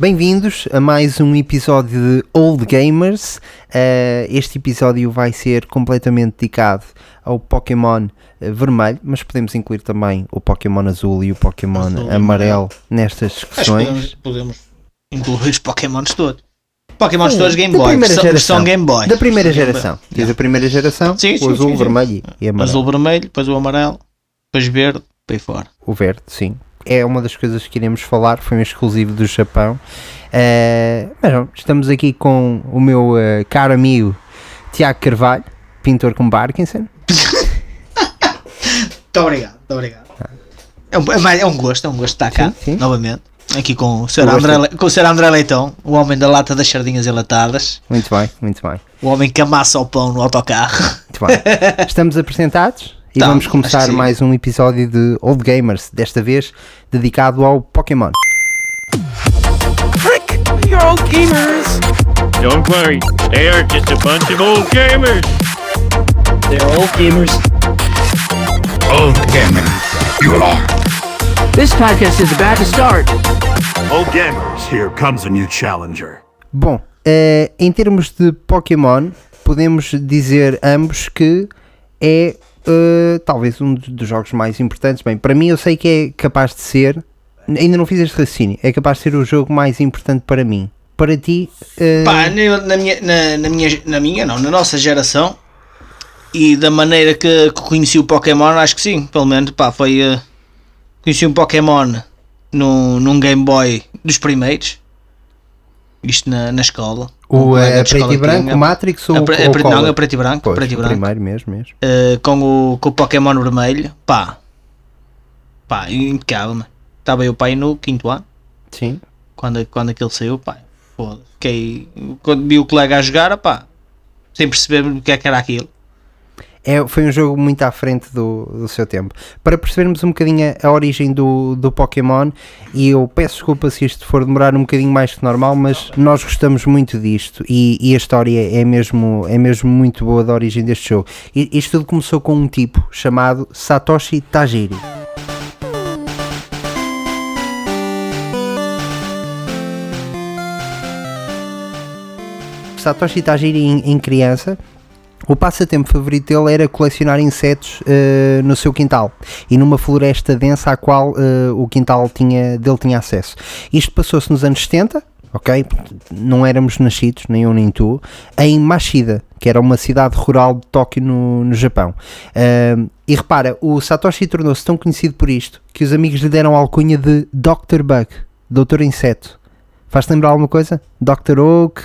Bem-vindos a mais um episódio de Old Gamers. Uh, este episódio vai ser completamente dedicado ao Pokémon uh, vermelho, mas podemos incluir também o Pokémon azul e o Pokémon Azul amarelo nestas que discussões. podemos, podemos incluir os Pokémons todos. Pokémons todos Game Boy, primeira versão, geração. versão Game Boy. Da primeira geração. Yeah. a primeira geração, Sim, o sim, azul, sim, vermelho e amarelo. Azul vermelho, depois o amarelo, depois verde, aí fora. O verde, sim. É uma das coisas que iremos falar, foi um exclusivo do Japão. Eh, mas não, estamos aqui com o meu eh, caro amigo Tiago Carvalho, pintor com Parkinson. Muito obrigado, muito obrigado. É um, é é um gosto, é um gosto estar cá, Sim, sim. novamente. Aqui com o, Sr. Gosto André, com o Sr. André Leitão, o homem da lata das sardinhas enlatadas, Muito bem, muito bem. o homem que amassa o pão no autocarro. Muito bem. Estamos apresentados e Tá, vamos começar mais um episódio de Old Gamers, desta vez dedicado ao Pokémon. Frick! You're old gamers! Don't worry, they are just a bunch of old gamers. They're old gamers. Old gamer, you are. This podcast is about to start. Old gamers, here comes a new challenger. Bom, eh, em termos de Pokémon, podemos dizer ambos que é eh, talvez um dos jogos mais importantes. Bem, para mim eu sei que é capaz de ser, ainda não fiz este raciocínio, é capaz de ser o jogo mais importante para mim. Para ti, eh, Pá, na, minha, na, na minha, na minha, não, na nossa geração e da maneira que, que conheci o Pokémon, acho que sim, pelo menos, pá, foi. eh, conheci um Pokémon num, num Game Boy dos primeiros, isto na, na escola. O eh, de preto e branco, tinha. o Matrix ou, A pre- a ou Color? não, a preto e branco, Pois, preto e branco. primeiro mesmo, mesmo. eh, com, o, com o Pokémon vermelho, pá, pá, impecável, mano. Estava eu, pai, no quinto ano Sim. quando, quando aquele saiu, pá, foda Fiquei, quando vi o colega a jogar, pá, sem perceber o que é que era aquilo. É, foi um jogo muito à frente do, do seu tempo. Para percebermos um bocadinho a, a origem do, do Pokémon, e eu peço desculpa se isto for demorar um bocadinho mais que normal, mas nós gostamos muito disto e, e a história é mesmo, é mesmo muito boa da origem deste jogo. Isto tudo começou com um tipo chamado Satoshi Tajiri. Satoshi Tajiri em, em criança o passatempo favorito dele era colecionar insetos eh, no seu quintal e numa floresta densa à qual eh, o quintal tinha, dele tinha acesso. Isto passou-se nos anos 70, ok? Não éramos nascidos, nem eu nem tu, em Mashida, que era uma cidade rural de Tóquio, no, no Japão. Eh, e repara, o Satoshi tornou-se tão conhecido por isto que os amigos lhe deram a alcunha de Dr. Bug, Doutor Inseto. Faz-te lembrar alguma coisa? Dr. Oak,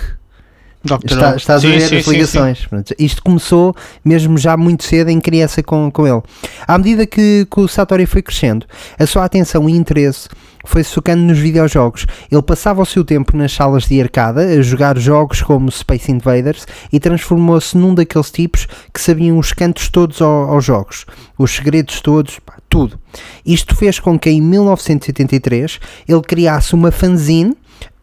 Está, estás Sim, a ver sim, as sim, ligações. Pronto, Isto começou mesmo já muito cedo em criança com, com ele. À medida que, que o Satori foi crescendo, a sua atenção e interesse foi se focando nos videojogos. Ele passava o seu tempo nas salas de arcada a jogar jogos como Space Invaders e transformou-se num daqueles tipos que sabiam os cantos todos ao- aos jogos, os segredos todos, pá, tudo. Isto fez com que em 1983 ele criasse uma fanzine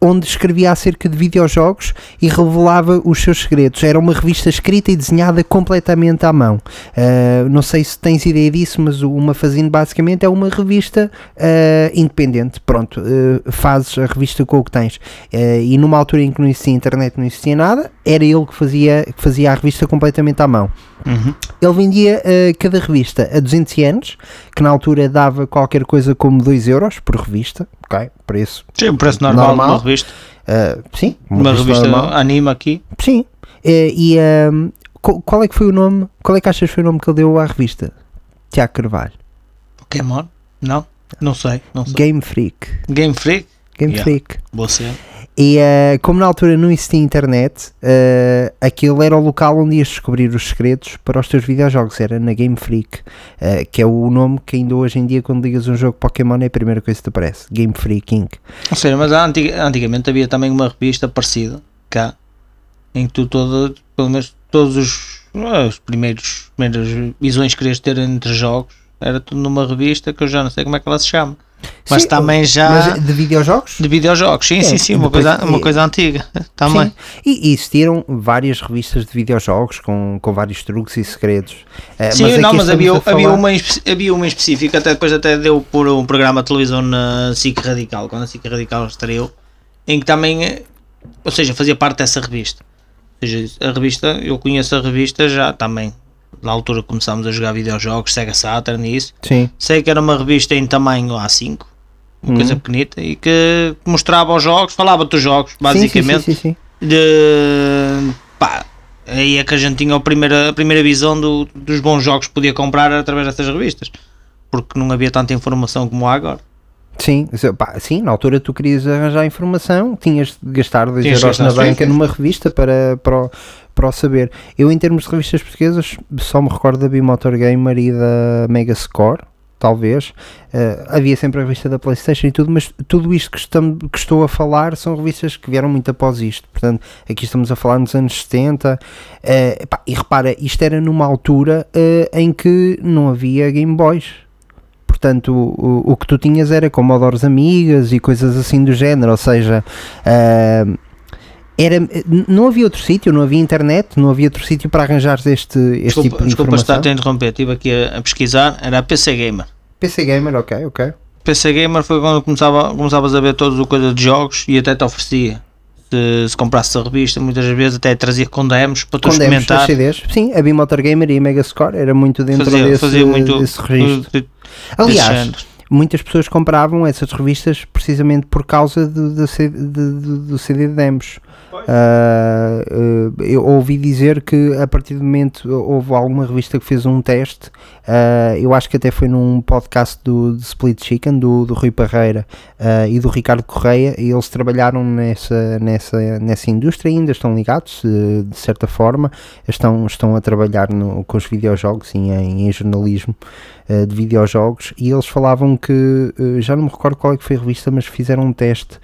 onde escrevia acerca de videojogos e revelava os seus segredos. Era uma revista escrita e desenhada completamente à mão. Uh, não sei se tens ideia disso, mas o- uma fanzine basicamente é uma revista uh, independente. Pronto, uh, fazes a revista com o que tens. E numa altura em que não existia internet, não existia nada, era ele que fazia, que fazia a revista completamente à mão. Uhum. Ele vendia cada revista a 200 anos, que na altura dava qualquer coisa como 2 euros por revista, ok? Preço. Sim, preço normal, Normal. uma revista. Uh, sim, Uma, revista normal. anime aqui. Sim. Eh, e um, qual, qual é que foi o nome? Qual é que achas que foi o nome que ele deu à revista? Tiago Carvalho. Pokémon? Não? Não sei, não sei. Game Freak. Game Freak? Game Yeah. Freak. Você. E eh, como na altura não existia internet, eh, aquele era o local onde ias descobrir os segredos para os teus videojogos. Era na Game Freak, eh, que é o nome que ainda hoje em dia, quando ligas um jogo Pokémon, é a primeira coisa que te aparece. Game Freak Inc. Não sei, mas antiga- antigamente havia também uma revista parecida, cá, em que tu todo, pelo menos todos os, os primeiros primeiras visões que querias ter entre jogos, era tudo numa revista que eu já não sei como é que ela se chama. Mas Sim, também já Mas de videojogos? de videojogos, sim, É, sim, sim, uma, depois- coisa, uma é- coisa antiga também. Sim. E, e existiram várias revistas de videojogos com, com vários truques e segredos. Eh, Sim, aqui não, mas havia, a havia, falar- uma, havia uma específica, até depois até deu por um programa de televisão na SIC Radical, quando a SIC Radical estreou, em que também, eh, ou seja, fazia parte dessa revista. Ou seja, a revista, eu conheço a revista já também, na altura que começámos a jogar videojogos, Sega Saturn e isso. Sim. Sei que era uma revista em tamanho A5, uma Uhum. coisa pequenita, e que mostrava os jogos, falava dos jogos, basicamente. Sim, sim, sim, sim. de pá, aí é que a gente tinha a primeira, a primeira visão do- dos bons jogos que podia comprar através dessas revistas porque não havia tanta informação como há agora Sim, pá, sim, na altura tu querias arranjar informação, tinhas de gastar 2 Tinhas de euros na banca numa revista para, para, o, para o saber. Eu, em termos de revistas portuguesas, só me recordo da Bimotor Gamer e da Mega Score, talvez. Eh, havia sempre a revista da PlayStation e tudo, mas tudo isto que, estam, que estou a falar são revistas que vieram muito após isto. Portanto, aqui estamos a falar nos anos 70. eh, pá, e repara, isto era numa altura eh, em que não havia Game Boys. Portanto, o, o que tu tinhas era Commodores Amigas e coisas assim do género, ou seja, ah, era, não havia outro sítio, não havia internet, não havia outro sítio para arranjares este, este desculpa, tipo de desculpa informação. estar a interromper estive aqui a, a pesquisar era a PC Gamer PC Gamer, ok, ok. PC Gamer foi quando começava, começavas a ver todas o coisa de jogos e até te oferecia se, se comprasses a revista muitas vezes até trazia com demos para tu Com demos das experimentar CDs. Sim, a Bimotor Gamer e a Mega Score era muito dentro fazia, desse, fazia muito desse registro. desse Aliás, género. muitas pessoas compravam essas revistas precisamente por causa do, do, de- do- do CD de demos. Ah, eu ouvi dizer que a partir do momento houve alguma revista que fez um teste, ah, eu acho que até foi num podcast do, do Split Chicken, do, do Rui Parreira ah, e do Ricardo Correia, e eles trabalharam nessa, nessa, nessa indústria ainda, estão ligados eh, de certa forma, estão, estão a trabalhar no, com os videojogos e em, em jornalismo de videojogos e eles falavam que já não me recordo qual é que foi a revista, mas fizeram um teste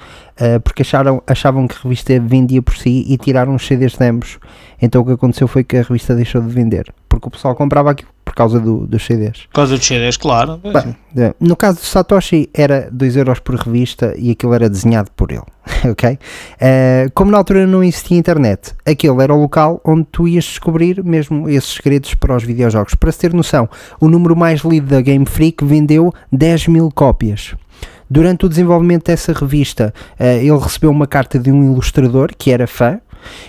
porque acharam, achavam que a revista vendia por si e tiraram os CDs demos. Então o que aconteceu foi que a revista deixou de vender porque o pessoal comprava aquilo causa do, dos CDs. Por causa dos CDs, claro. Bem, eh, no caso do Satoshi era 2 euros por revista e aquilo era desenhado por ele, ok? Eh, como na altura não existia internet, aquele era o local onde tu ias descobrir mesmo esses segredos para os videojogos. Para se ter noção, o número mais lido da Game Freak vendeu 10 mil cópias. Durante o desenvolvimento dessa revista, eh, ele recebeu uma carta de um ilustrador que era fã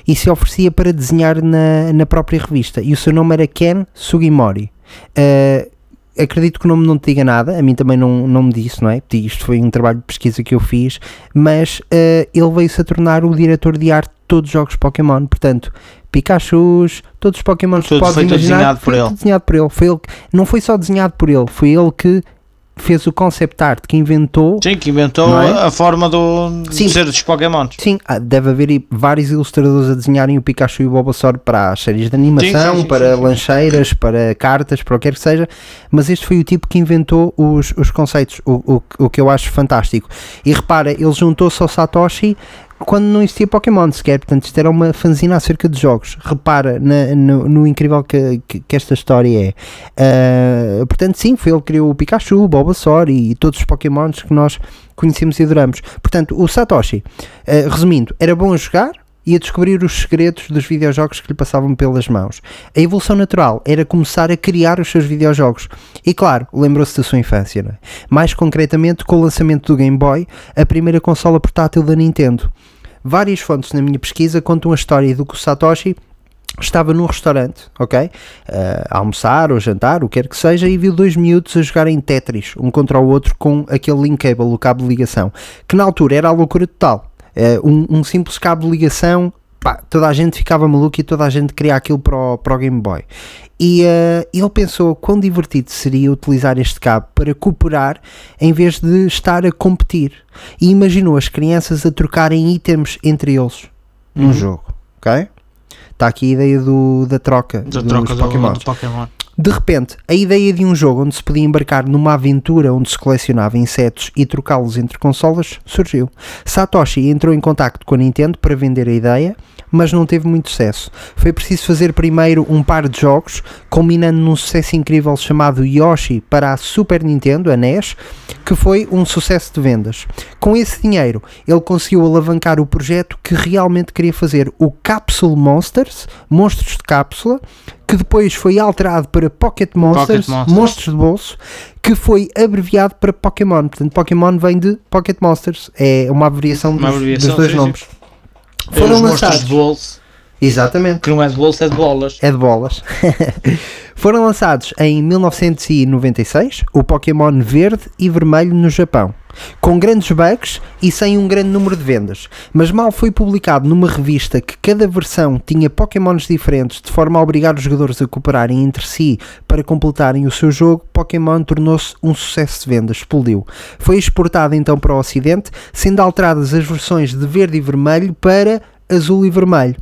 e se oferecia para desenhar na, na própria revista. E o seu nome era Ken Sugimori. Eh, acredito que o nome não te diga nada, a mim também não, não me disse, não é? Isto foi um trabalho de pesquisa que eu fiz, mas eh, ele veio-se a tornar o diretor de arte de todos os jogos Pokémon, portanto, Pikachus, todos os Pokémon que podes imaginar, desenhado por foi ele. desenhado por ele. Foi ele que, não foi só desenhado por ele, foi ele que fez o concept art, que inventou Sim, que inventou é? a forma do, Sim. de ser dos Pokémons. Sim, ah, deve haver vários ilustradores a desenharem o Pikachu e o Bulbasaur para as séries de animação, Sim, para lancheiras, para cartas, para o que quer que seja, mas este foi o tipo que inventou os, os conceitos, o, o, o que eu acho fantástico. E repara, ele juntou-se ao Satoshi quando não existia Pokémon sequer, portanto isto era uma fanzina acerca de jogos. Repara na- no, no incrível que, que, que esta história é. Ah, portanto, sim, foi ele que criou o Pikachu, o Bulbasaur e todos os Pokémons que nós conhecemos e adoramos. Portanto, o Satoshi, ah, resumindo, era bom a jogar e a descobrir os segredos dos videojogos que lhe passavam pelas mãos. A evolução natural era começar a criar os seus videojogos. E claro, lembrou-se da sua infância, é? Mais concretamente com o lançamento do Game Boy, a primeira consola portátil da Nintendo. Várias fontes na minha pesquisa contam a história do que Satoshi estava num restaurante, ok? Eh, a almoçar ou jantar, o que quer que seja, e viu dois miúdos a jogarem Tetris, um contra o outro, com aquele link cable, o cabo de ligação, que na altura era a loucura total. Eh, um, um simples cabo de ligação, pá, toda a gente ficava maluco e toda a gente queria aquilo para o, para o Game Boy. E eh, ele pensou quão divertido seria utilizar este cabo para cooperar em vez de estar a competir. E imaginou as crianças a trocarem itens entre eles num jogo, ok? Está aqui a ideia do, da troca Da dos troca do, Pokémon. do Pokémon. De repente, a ideia de um jogo onde se podia embarcar numa aventura onde se colecionava insetos e trocá-los entre consolas surgiu. Satoshi entrou em contacto com a Nintendo para vender a ideia, mas não teve muito sucesso. Foi preciso fazer primeiro um par de jogos, culminando num sucesso incrível chamado Yoshi para a Super Nintendo, a NES, que foi um sucesso de vendas. Com esse dinheiro, ele conseguiu alavancar o projeto que realmente queria fazer, o Capsule Monsters, monstros de cápsula, que depois foi alterado para Pocket Monsters, Pocket Monsters. Monstros de Bolso, que foi abreviado para Pokémon. Portanto, Pokémon vem de Pocket Monsters, é uma abreviação, Uma dos, abreviação, dos dois sim, sim. nomes. Tem Foram os monstros lançados. de bolso. Exatamente. Que não é de bolso, é de bolas. É de bolas. Foram lançados em 1996 o Pokémon verde e vermelho no Japão, com grandes bugs e sem um grande número de vendas. Mas mal foi publicado numa revista que cada versão tinha Pokémons diferentes de forma a obrigar os jogadores a cooperarem entre si para completarem o seu jogo, Pokémon tornou-se um sucesso de vendas, explodiu. Foi exportado então para o Ocidente, sendo alteradas as versões de verde e vermelho para azul e vermelho.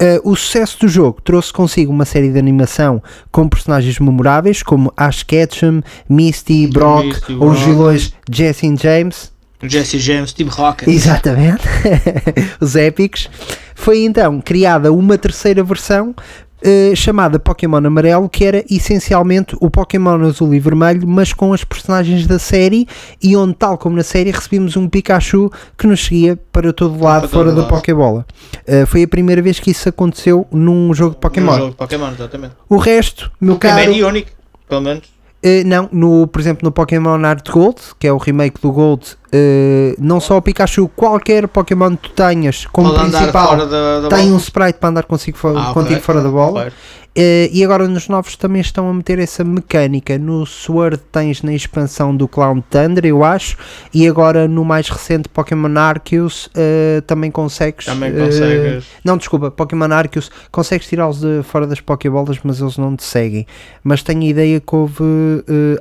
Uh, o sucesso do jogo trouxe consigo uma série de animação com personagens memoráveis como Ash Ketchum, Misty, Brock Misty, ou os vilões Jesse James. Jesse James, Steve Rocket. Exatamente, os épicos. Foi então criada uma terceira versão eh, chamada Pokémon Amarelo, que era essencialmente o Pokémon Azul e Vermelho, mas com as personagens da série e onde, tal como na série, recebemos um Pikachu que nos seguia para todo lado Para todo fora da lado. Pokébola. Eh, foi a primeira vez que isso aconteceu num jogo de Pokémon. Um jogo de Pokémon, exatamente. O resto, meu é caro, médio único, pelo menos. eh, não, no, por exemplo, no Pokémon Art Gold, que é o remake do Gold, eh, não só o Pikachu, qualquer Pokémon que tu tenhas como Pode principal da, da tem bola. um sprite para andar consigo, Ah, contigo fora da bola. Eh, e agora nos novos também estão a meter essa mecânica. No Sword tens na expansão do Clown Thunder, eu acho, e agora no mais recente Pokémon Arceus eh, também consegues. Também consegues. não, desculpa, Pokémon Arceus consegues tirá-los de fora das Pokébolas, mas eles não te seguem. Mas tenho a ideia que houve.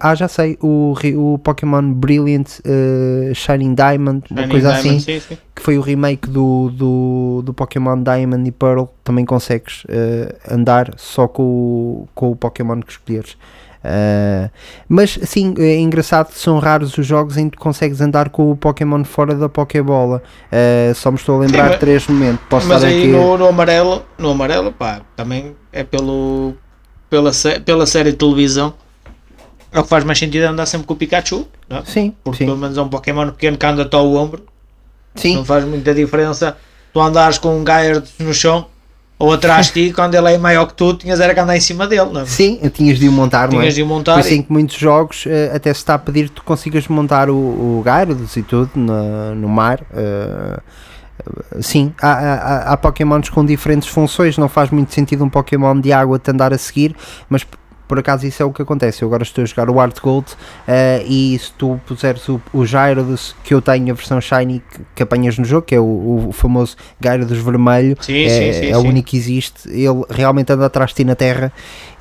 ah, já sei, o, o Pokémon Brilliant Shining Diamond, uma Shining coisa Diamond, assim Sim, sim. que foi o remake do, do, do Pokémon Diamond e Pearl, também consegues eh, andar só com o, com o Pokémon que escolheres. Eh, mas sim, é engraçado que são raros os jogos em que consegues andar com o Pokémon fora da Pokébola. Eh, só me estou a lembrar de três momentos. Posso Mas aí aqui. no, no amarelo, no amarelo, pá, também é pelo, pela, pela série de televisão. É o que faz mais sentido é andar sempre com o Pikachu, não é? Sim, porque sim, pelo menos é um Pokémon pequeno que anda-te ao ombro. sim. Não faz muita diferença tu andares com um Gyarados no chão ou atrás de ti, quando ele é maior que tu, tinhas era que andar em cima dele, não é? Sim, tinhas de o montar, não é? Tinhas de o montar Por e- em que muitos jogos eh, até se está a pedir que tu consigas montar o, o Gyarados e tudo na- no mar. eh, sim, há, há, há Pokémons com diferentes funções. Não faz muito sentido um Pokémon de água te andar a seguir, mas por acaso isso é o que acontece. Eu agora estou a jogar o Art Gold eh, e se tu puseres o, o Gyarados que eu tenho, a versão Shiny que, que apanhas no jogo, que é o, o famoso Gyarados vermelho, Sim, é, sim, sim, é o único que existe. Ele realmente anda atrás de ti na Terra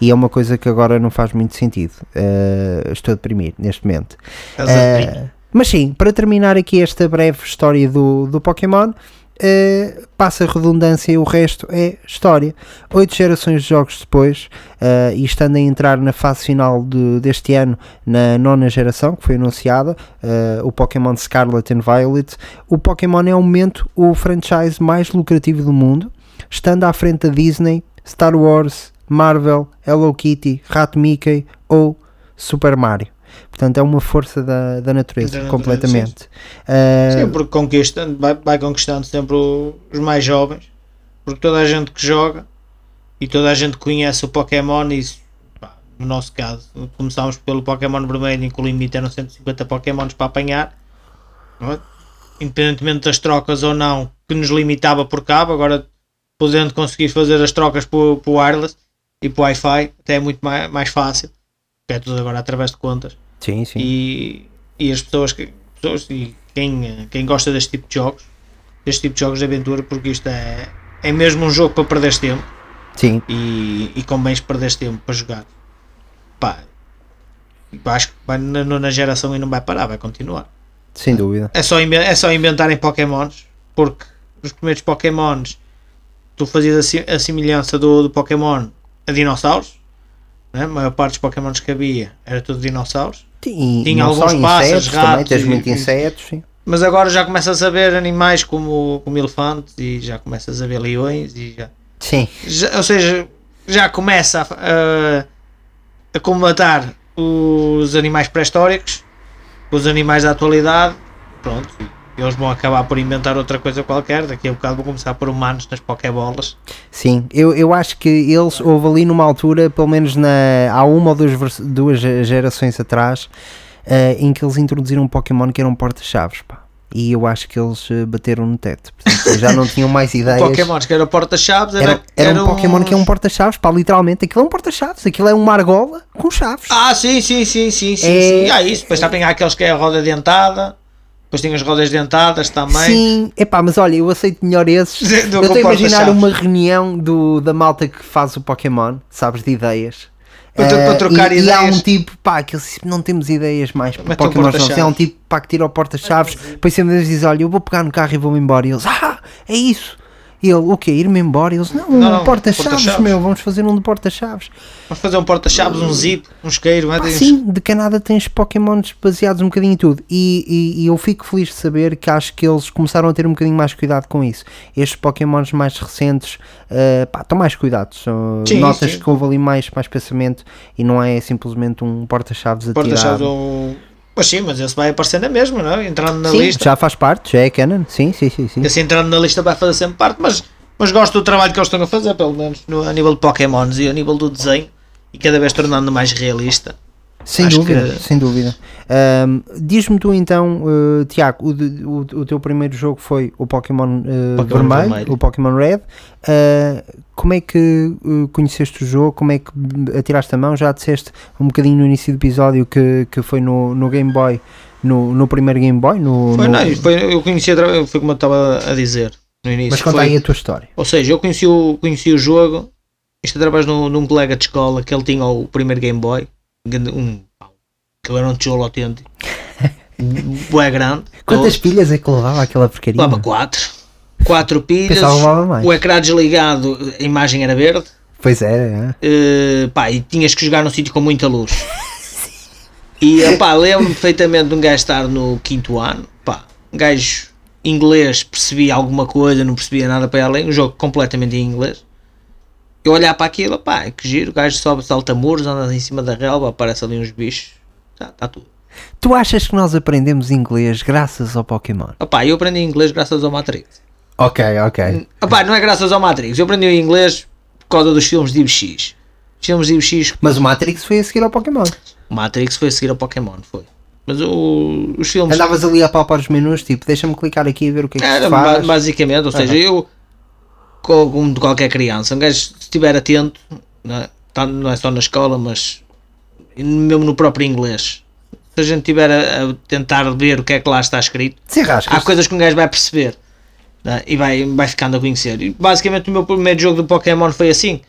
e é uma coisa que agora não faz muito sentido. Eh, estou a deprimir neste momento. Estás a pedir. mas sim, para terminar aqui esta breve história do, do Pokémon, eh, passa a redundância e o resto é história. Oito gerações de jogos depois, eh, e estando a entrar na fase final de- deste ano, na nona geração, que foi anunciada, eh, o Pokémon Scarlet and Violet, o Pokémon é ao momento o franchise mais lucrativo do mundo, estando à frente da Disney, Star Wars, Marvel, Hello Kitty, Rato Mickey ou Super Mario. Portanto, é uma força da, da natureza, Da natureza, completamente. Eh, Sim, porque conquista, vai, vai conquistando sempre os mais jovens, porque toda a gente que joga e toda a gente conhece o Pokémon e pá, no nosso caso, começámos pelo Pokémon vermelho em que o limite eram 150 Pokémons para apanhar, é? independentemente das trocas ou não, que nos limitava por cabo, agora podendo conseguir fazer as trocas por, por wireless e por Wi-Fi, até é muito mais, mais fácil, porque é tudo agora através de contas sim, sim. e, e as pessoas que pessoas, e quem, quem gosta deste tipo de jogos deste tipo de jogos de aventura porque isto é, é mesmo um jogo para perderes tempo sim. e, e convém perderes tempo para jogar pá acho que vai na nona geração e não vai parar, vai continuar Sem dúvida. é só, é só inventarem Pokémons porque os primeiros Pokémons tu fazias a, semelhança do, do Pokémon a dinossauros né? a maior parte dos Pokémons que havia era tudo dinossauros e Tinha alguns pássaros, também tens e- muito insetos, sim. Mas agora já começas a ver animais como, como elefantes e já começas a ver leões e já, Sim, já- ou seja, já começa a, a, a combatar os animais pré-históricos, os animais da atualidade, pronto, Eles vão acabar por inventar outra coisa qualquer. Daqui a bocado vão começar por humanos nas Pokébolas. Sim, eu, eu acho que eles houve ali numa altura, pelo menos na, há uma ou duas, duas gerações atrás, eh, em que eles introduziram um Pokémon que era um porta-chaves, pá. E eu acho que eles eh, bateram no teto. Portanto, já não tinham mais ideias. Pokémons que era porta-chaves, era, Era, era um eram Pokémon que é um porta-chaves, pá, literalmente. Aquilo é um porta-chaves, aquilo é uma argola com chaves. Ah, sim, sim, sim, sim, sim. É- sim. Ah, isso. Depois também há aqueles que é a roda dentada. Depois tem as rodas dentadas também. Sim, epá, mas olha, eu aceito melhor esses. Do eu que estou a imaginar uma reunião do, da malta que faz o Pokémon, sabes, de ideias. Para- para Eh, trocar e, e há ideias. um tipo, pá, que eles não temos ideias mais para Pokémon. porta-chaves. Há um tipo, pá, que tira o porta-chaves, depois sempre eles dizem, olha, eu vou pegar no carro e vou-me embora. E eles, ah, é isso. E ele, o quê? Ir-me embora? E eles, não, um Não, não, porta-chaves, porta-chaves. meu, vamos fazer um de porta-chaves. Vamos fazer um porta-chaves, um zip, um isqueiro. É? sim, de Canadá tens Pokémons baseados um bocadinho em tudo. E, e- e eu fico feliz de saber que acho que eles começaram a ter um bocadinho mais cuidado com isso. Estes Pokémons mais recentes eh, pá, estão mais cuidados. Sim, notas sim. que houve ali mais, mais pensamento e não é simplesmente um porta-chaves Porta-chaves atirado. Mas sim, mas esse vai aparecer na mesma, não é? Entrando na Sim, lista. já faz parte, já é canon. Sim, sim, sim. sim. Esse entrando na lista vai fazer sempre parte, mas, mas gosto do trabalho que eles estão a fazer, pelo menos no, a nível de Pokémons e a nível do desenho, e cada vez tornando mais realista. Sem acho dúvida, que- sem dúvida. Ahm, Diz-me tu então, eh, Tiago, o, o, o teu primeiro jogo foi o Pokémon, eh, Pokémon vermelho, vermelho. o Pokémon Red. Ah, como é que eh, conheceste o jogo? Como é que atiraste a mão? Já disseste um bocadinho no início do episódio que, que foi no, no Game Boy, no, no primeiro Game Boy. No, Foi, no- não, foi, eu conheci, foi como eu estava a dizer no início. mas conta foi- aí a tua história. Ou seja, eu conheci o, conheci o jogo, isto através de um, de um colega de escola que ele tinha o primeiro Game Boy, um, que era um tijolo autêntico, bué grande, Quantas pilhas é que levava aquela porcaria? levava quatro, quatro pilhas, o ecrã desligado, a imagem era verde, Pois é, é. eh, pá, e tinhas que jogar num sítio com muita luz. E pá, lembro-me perfeitamente de um gajo estar no quinto ano, pá, um gajo inglês percebia alguma coisa, não percebia nada para além, um jogo completamente em inglês. Eu olhar para aquilo, pá, que giro, o gajo sobe, salta muros, anda em cima da relva, aparece ali uns bichos, está tá tudo. Tu achas que nós aprendemos inglês graças ao Pokémon? Opá, eu aprendi inglês graças ao Matrix. Ok, ok. Opá, não é graças ao Matrix, eu aprendi inglês por causa dos filmes de IBX. Filmes de IBX Mas o Matrix foi a seguir ao Pokémon. O Matrix foi a seguir ao Pokémon, foi. Mas o- os filmes. Andavas ali a palpar os menus, tipo, deixa-me clicar aqui e ver o que é que Era faz. basicamente, ou seja, eu, co- como de qualquer criança, um gajo, se estiver atento, não é, Tá- não é só na escola, mas mesmo no próprio inglês, se a gente estiver a, a tentar ver o que é que lá está escrito, há coisas que um gajo vai perceber é? e vai, vai ficando a conhecer. E basicamente, o meu primeiro jogo do Pokémon foi assim.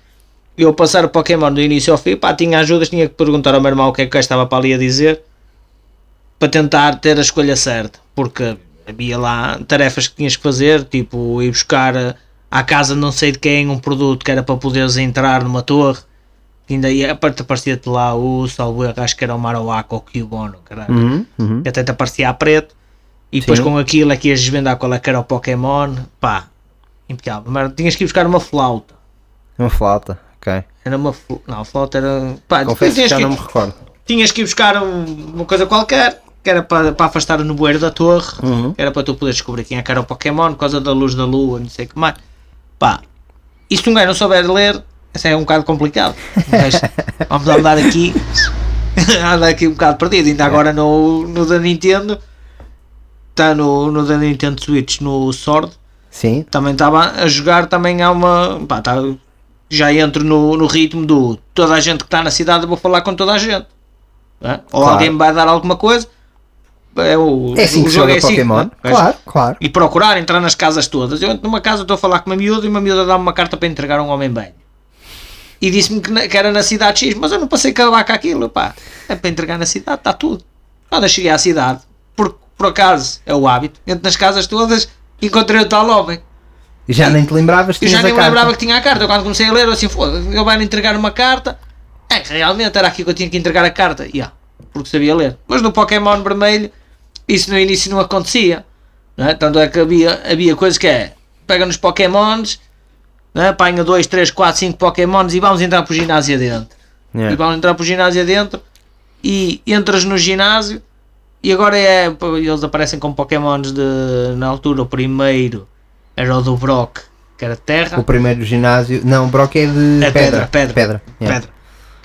Eu passar o Pokémon do início ao fim, pá, tinha ajudas, tinha que perguntar ao meu irmão o que é que o gajo estava para ali a dizer para tentar ter a escolha certa, porque havia lá tarefas que tinhas que fazer, tipo ir buscar eh, à casa não sei de quem um produto que era para poderes entrar numa torre. que Ainda ia, aparte aparecia-te lá o salvo acho que era o Marowak ou o Cubono, caralho Uhum, uhum. que até te aparecia a preto e depois Sim. com aquilo é que ias desvendar qual é que era o Pokémon pá, impecável mas tinhas que ir buscar uma flauta Uma flauta, ok. era uma não, a flauta era pá, Confesso que já que, não me recordo. tinhas que ir buscar um- uma coisa qualquer que era para, para afastar o nevoeiro da torre Uhum. era para tu poderes descobrir quem é que era o Pokémon por causa da luz da lua, não sei o que mais pá, e se um gajo não souber ler isso é um bocado complicado. Gajo- vamos andar aqui. Andar aqui um bocado perdido, ainda agora no, no da Nintendo está no, no da Nintendo Switch no Sword. Sim, também estava a jogar também há uma pá, tá, já entro no, no ritmo do toda a gente que está na cidade vou falar com toda a gente é? ou Claro. alguém me vai dar alguma coisa é, o, é assim o que jogo é assim, Pokémon. não é? Claro, claro. e procurar entrar nas casas todas. Eu entro numa casa, estou a falar com uma miúda e uma miúda dá-me uma carta para entregar a um homem bem. E disse-me que, na- que era na cidade X, mas eu não passei a acabar com aquilo, pá. É para entregar na cidade, está tudo. Quando eu cheguei à cidade, por, por acaso, é o hábito, entro nas casas todas e encontrei o tal homem. E já nem te lembravas que Eu tinhas já nem a me carta. lembrava que tinha a carta. Eu, quando comecei a ler, eu assim, foda ele vai-me entregar uma carta. É, realmente era aqui que eu tinha que entregar a carta. Yeah, porque sabia ler. Mas no Pokémon vermelho, isso no início não acontecia. Não é? Tanto é que havia, havia coisas que é, pega nos Pokémons, é? apanha 2, 3, 4, 5 Pokémons e vamos entrar para o ginásio adentro. Yeah. E vamos entrar para o ginásio adentro e entras no ginásio E agora é. Eles aparecem com Pokémons de. Na altura, o primeiro era o do Brock, que era terra. O primeiro ginásio. Não, Brock é de É pedra. pedra, pedra. Pedra. yeah. Pedra.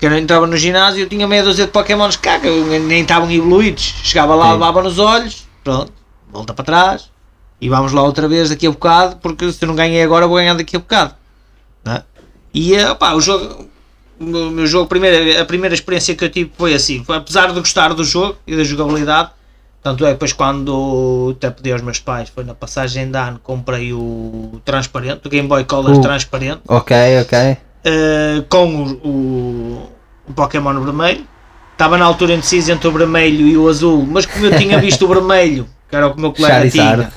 Que eu entrava no ginásio e eu tinha meia dúzia de Pokémons que eu nem estavam evoluídos. Chegava lá, Sim. levava nos olhos, pronto, volta para trás e vamos lá outra vez daqui a bocado, porque se eu não ganhei agora, vou ganhar daqui a bocado. não é? E eh, pá, o jogo, o meu jogo, primeira, a primeira experiência que eu tive foi assim, apesar de gostar do jogo e da jogabilidade, tanto é depois quando até pedi aos meus pais, foi na passagem de ano, comprei o transparente, o Game Boy Color Uh. transparente Ok, ok. uh, com o, o, o Pokémon vermelho. Estava na altura indeciso entre o vermelho e o azul, mas como eu tinha visto o vermelho, que era o que o meu colega Charizard. tinha,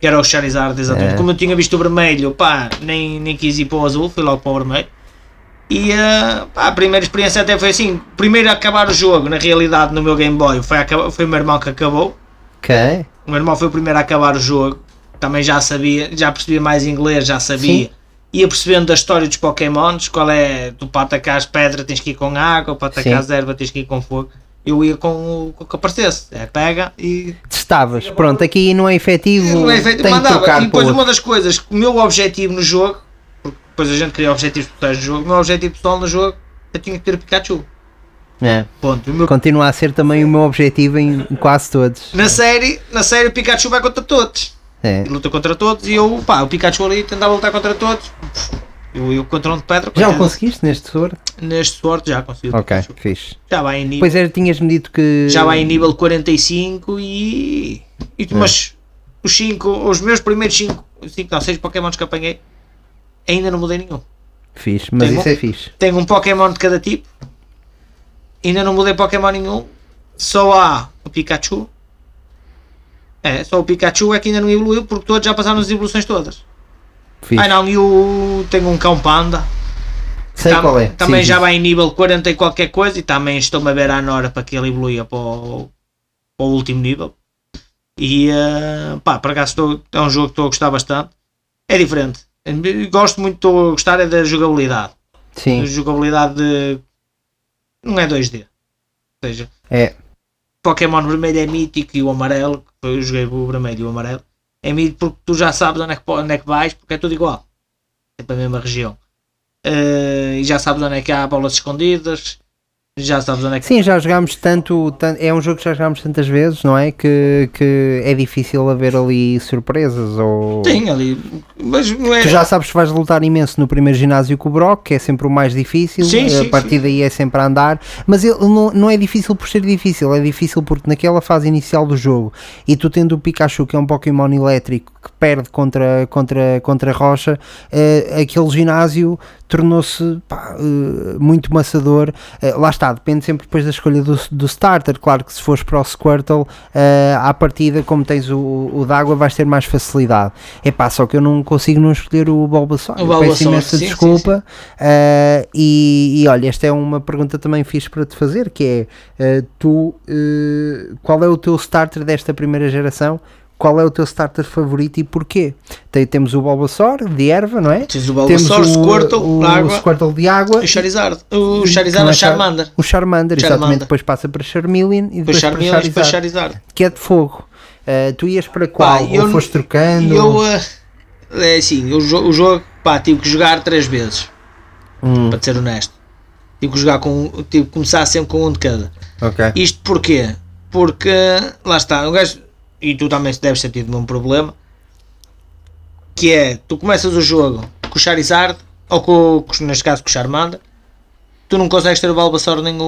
que era o Charizard, exatamente. É. Como eu tinha visto o vermelho, pá, nem, nem quis ir para o azul, fui logo para o vermelho. E uh, pá, a primeira experiência até foi assim: primeiro a acabar o jogo, na realidade, no meu Game Boy, foi, foi o meu irmão que acabou. Ok. O meu irmão foi o primeiro a acabar o jogo. Também já sabia, já percebia mais inglês, já sabia. Sim. Ia percebendo da história dos Pokémons, qual é, tu para atacar pedra tens que ir com água, para atacar Sim. erva tens que ir com fogo. Eu ia com o que aparecesse, é, pega e Testavas. Pronto, aqui não é efetivo. não é feito, tem que mandava. trocar E depois uma das coisas, que o meu objetivo no jogo, porque depois a gente cria objetivos pessoais no jogo, o meu objetivo pessoal no jogo, eu tinha que ter o Pikachu. É. Ponto. Meu- Continua a ser também o meu objetivo em quase todos. na série, na série o Pikachu vai contra todos. É. Luta contra todos e eu, pá, o Pikachu ali tentava lutar contra todos. Eu, eu contra um de pedra. Já o conseguiste neste Sword? Neste sorte já consegui. Ok, Pikachu. fixe. Já vai em nível. Pois é, tinhas-me dito que. Já vai em nível 45 e. e É. mas os 5, os meus primeiros 5, 5 não, 6 Pokémons que apanhei, ainda não mudei nenhum. Fixe, mas Tem isso um- é fixe. Tenho um Pokémon de cada tipo, ainda não mudei Pokémon nenhum, só há o Pikachu. É, só o Pikachu é que ainda não evoluiu porque todos já passaram as evoluções todas. fixe. Ah não, e o. tenho um cão panda. Sei Tam- qual é. Também Sim, já sim. vai em nível 40 e qualquer coisa e também estou-me a ver à Nora para que ele evoluia para o, para o último nível. E eh, pá, por acaso estou, é um jogo que estou a gostar bastante. É diferente. Gosto muito, estou a gostar é da jogabilidade. A Sim, jogabilidade de. Não é 2D. Ou seja, é. Pokémon vermelho é mítico e o amarelo, eu joguei o vermelho e o amarelo, é mítico porque tu já sabes onde é que, onde é que vais, porque é tudo igual. É para a mesma região. Eh, e já sabes onde é que há bolas escondidas, já sabes onde é que. Sim, já jogámos tanto, tan- É um jogo que já jogámos tantas vezes, não é? Que, que é difícil haver ali surpresas ou. Sim, ali. Mas é. Tu já sabes que vais lutar imenso no primeiro ginásio com o Brock, que é sempre o mais difícil, Sim, a sim, partir sim. daí é sempre a andar, mas ele não, não é difícil por ser difícil, é difícil porque naquela fase inicial do jogo e tu tendo o Pikachu, que é um Pokémon elétrico que perde contra, contra, contra a rocha, eh, aquele ginásio tornou-se eh, muito maçador. Eh, lá está, depende sempre depois da escolha do, do starter. Claro que se fores para o Squirtle, eh, à partida, como tens o, o d'água, vais ter mais facilidade. É pá, só que eu não consigo não escolher o Bulbasaur. O Bulbasaur, Peço imensa sim, sim, desculpa. Eh, e, e olha, esta é uma pergunta também fixe para te fazer, que é tu, qual é o teu starter desta primeira geração? Qual é o teu starter favorito e porquê? Tem, temos o Bulbasaur de erva, não é? Tens o Bulbasaur, o Squirtle, o, água. o Squirtle de água O Charizard. O que Charizard é é Char- Charmander. o Charmander, exatamente, Charmander. depois passa para Charmeleon e Depois depois, para Charmeleon e Charizard, depois Charizard. que é de fogo. Uh, tu ias para qual? Pá, eu Ou foste trocando? Eu. eh, é assim, o, jo- o jogo, pá, tive que jogar três vezes. Hum, Para ser honesto. Tive que jogar com. Tive que começar sempre com um de cada. ok. Isto porquê? Porque. Lá está, o gajo. E tu também deves ter tido o mesmo problema. Que é, tu começas o jogo com o Charizard, ou com, neste caso com o Charmander, tu não consegues ter o Bulbasaur nem o,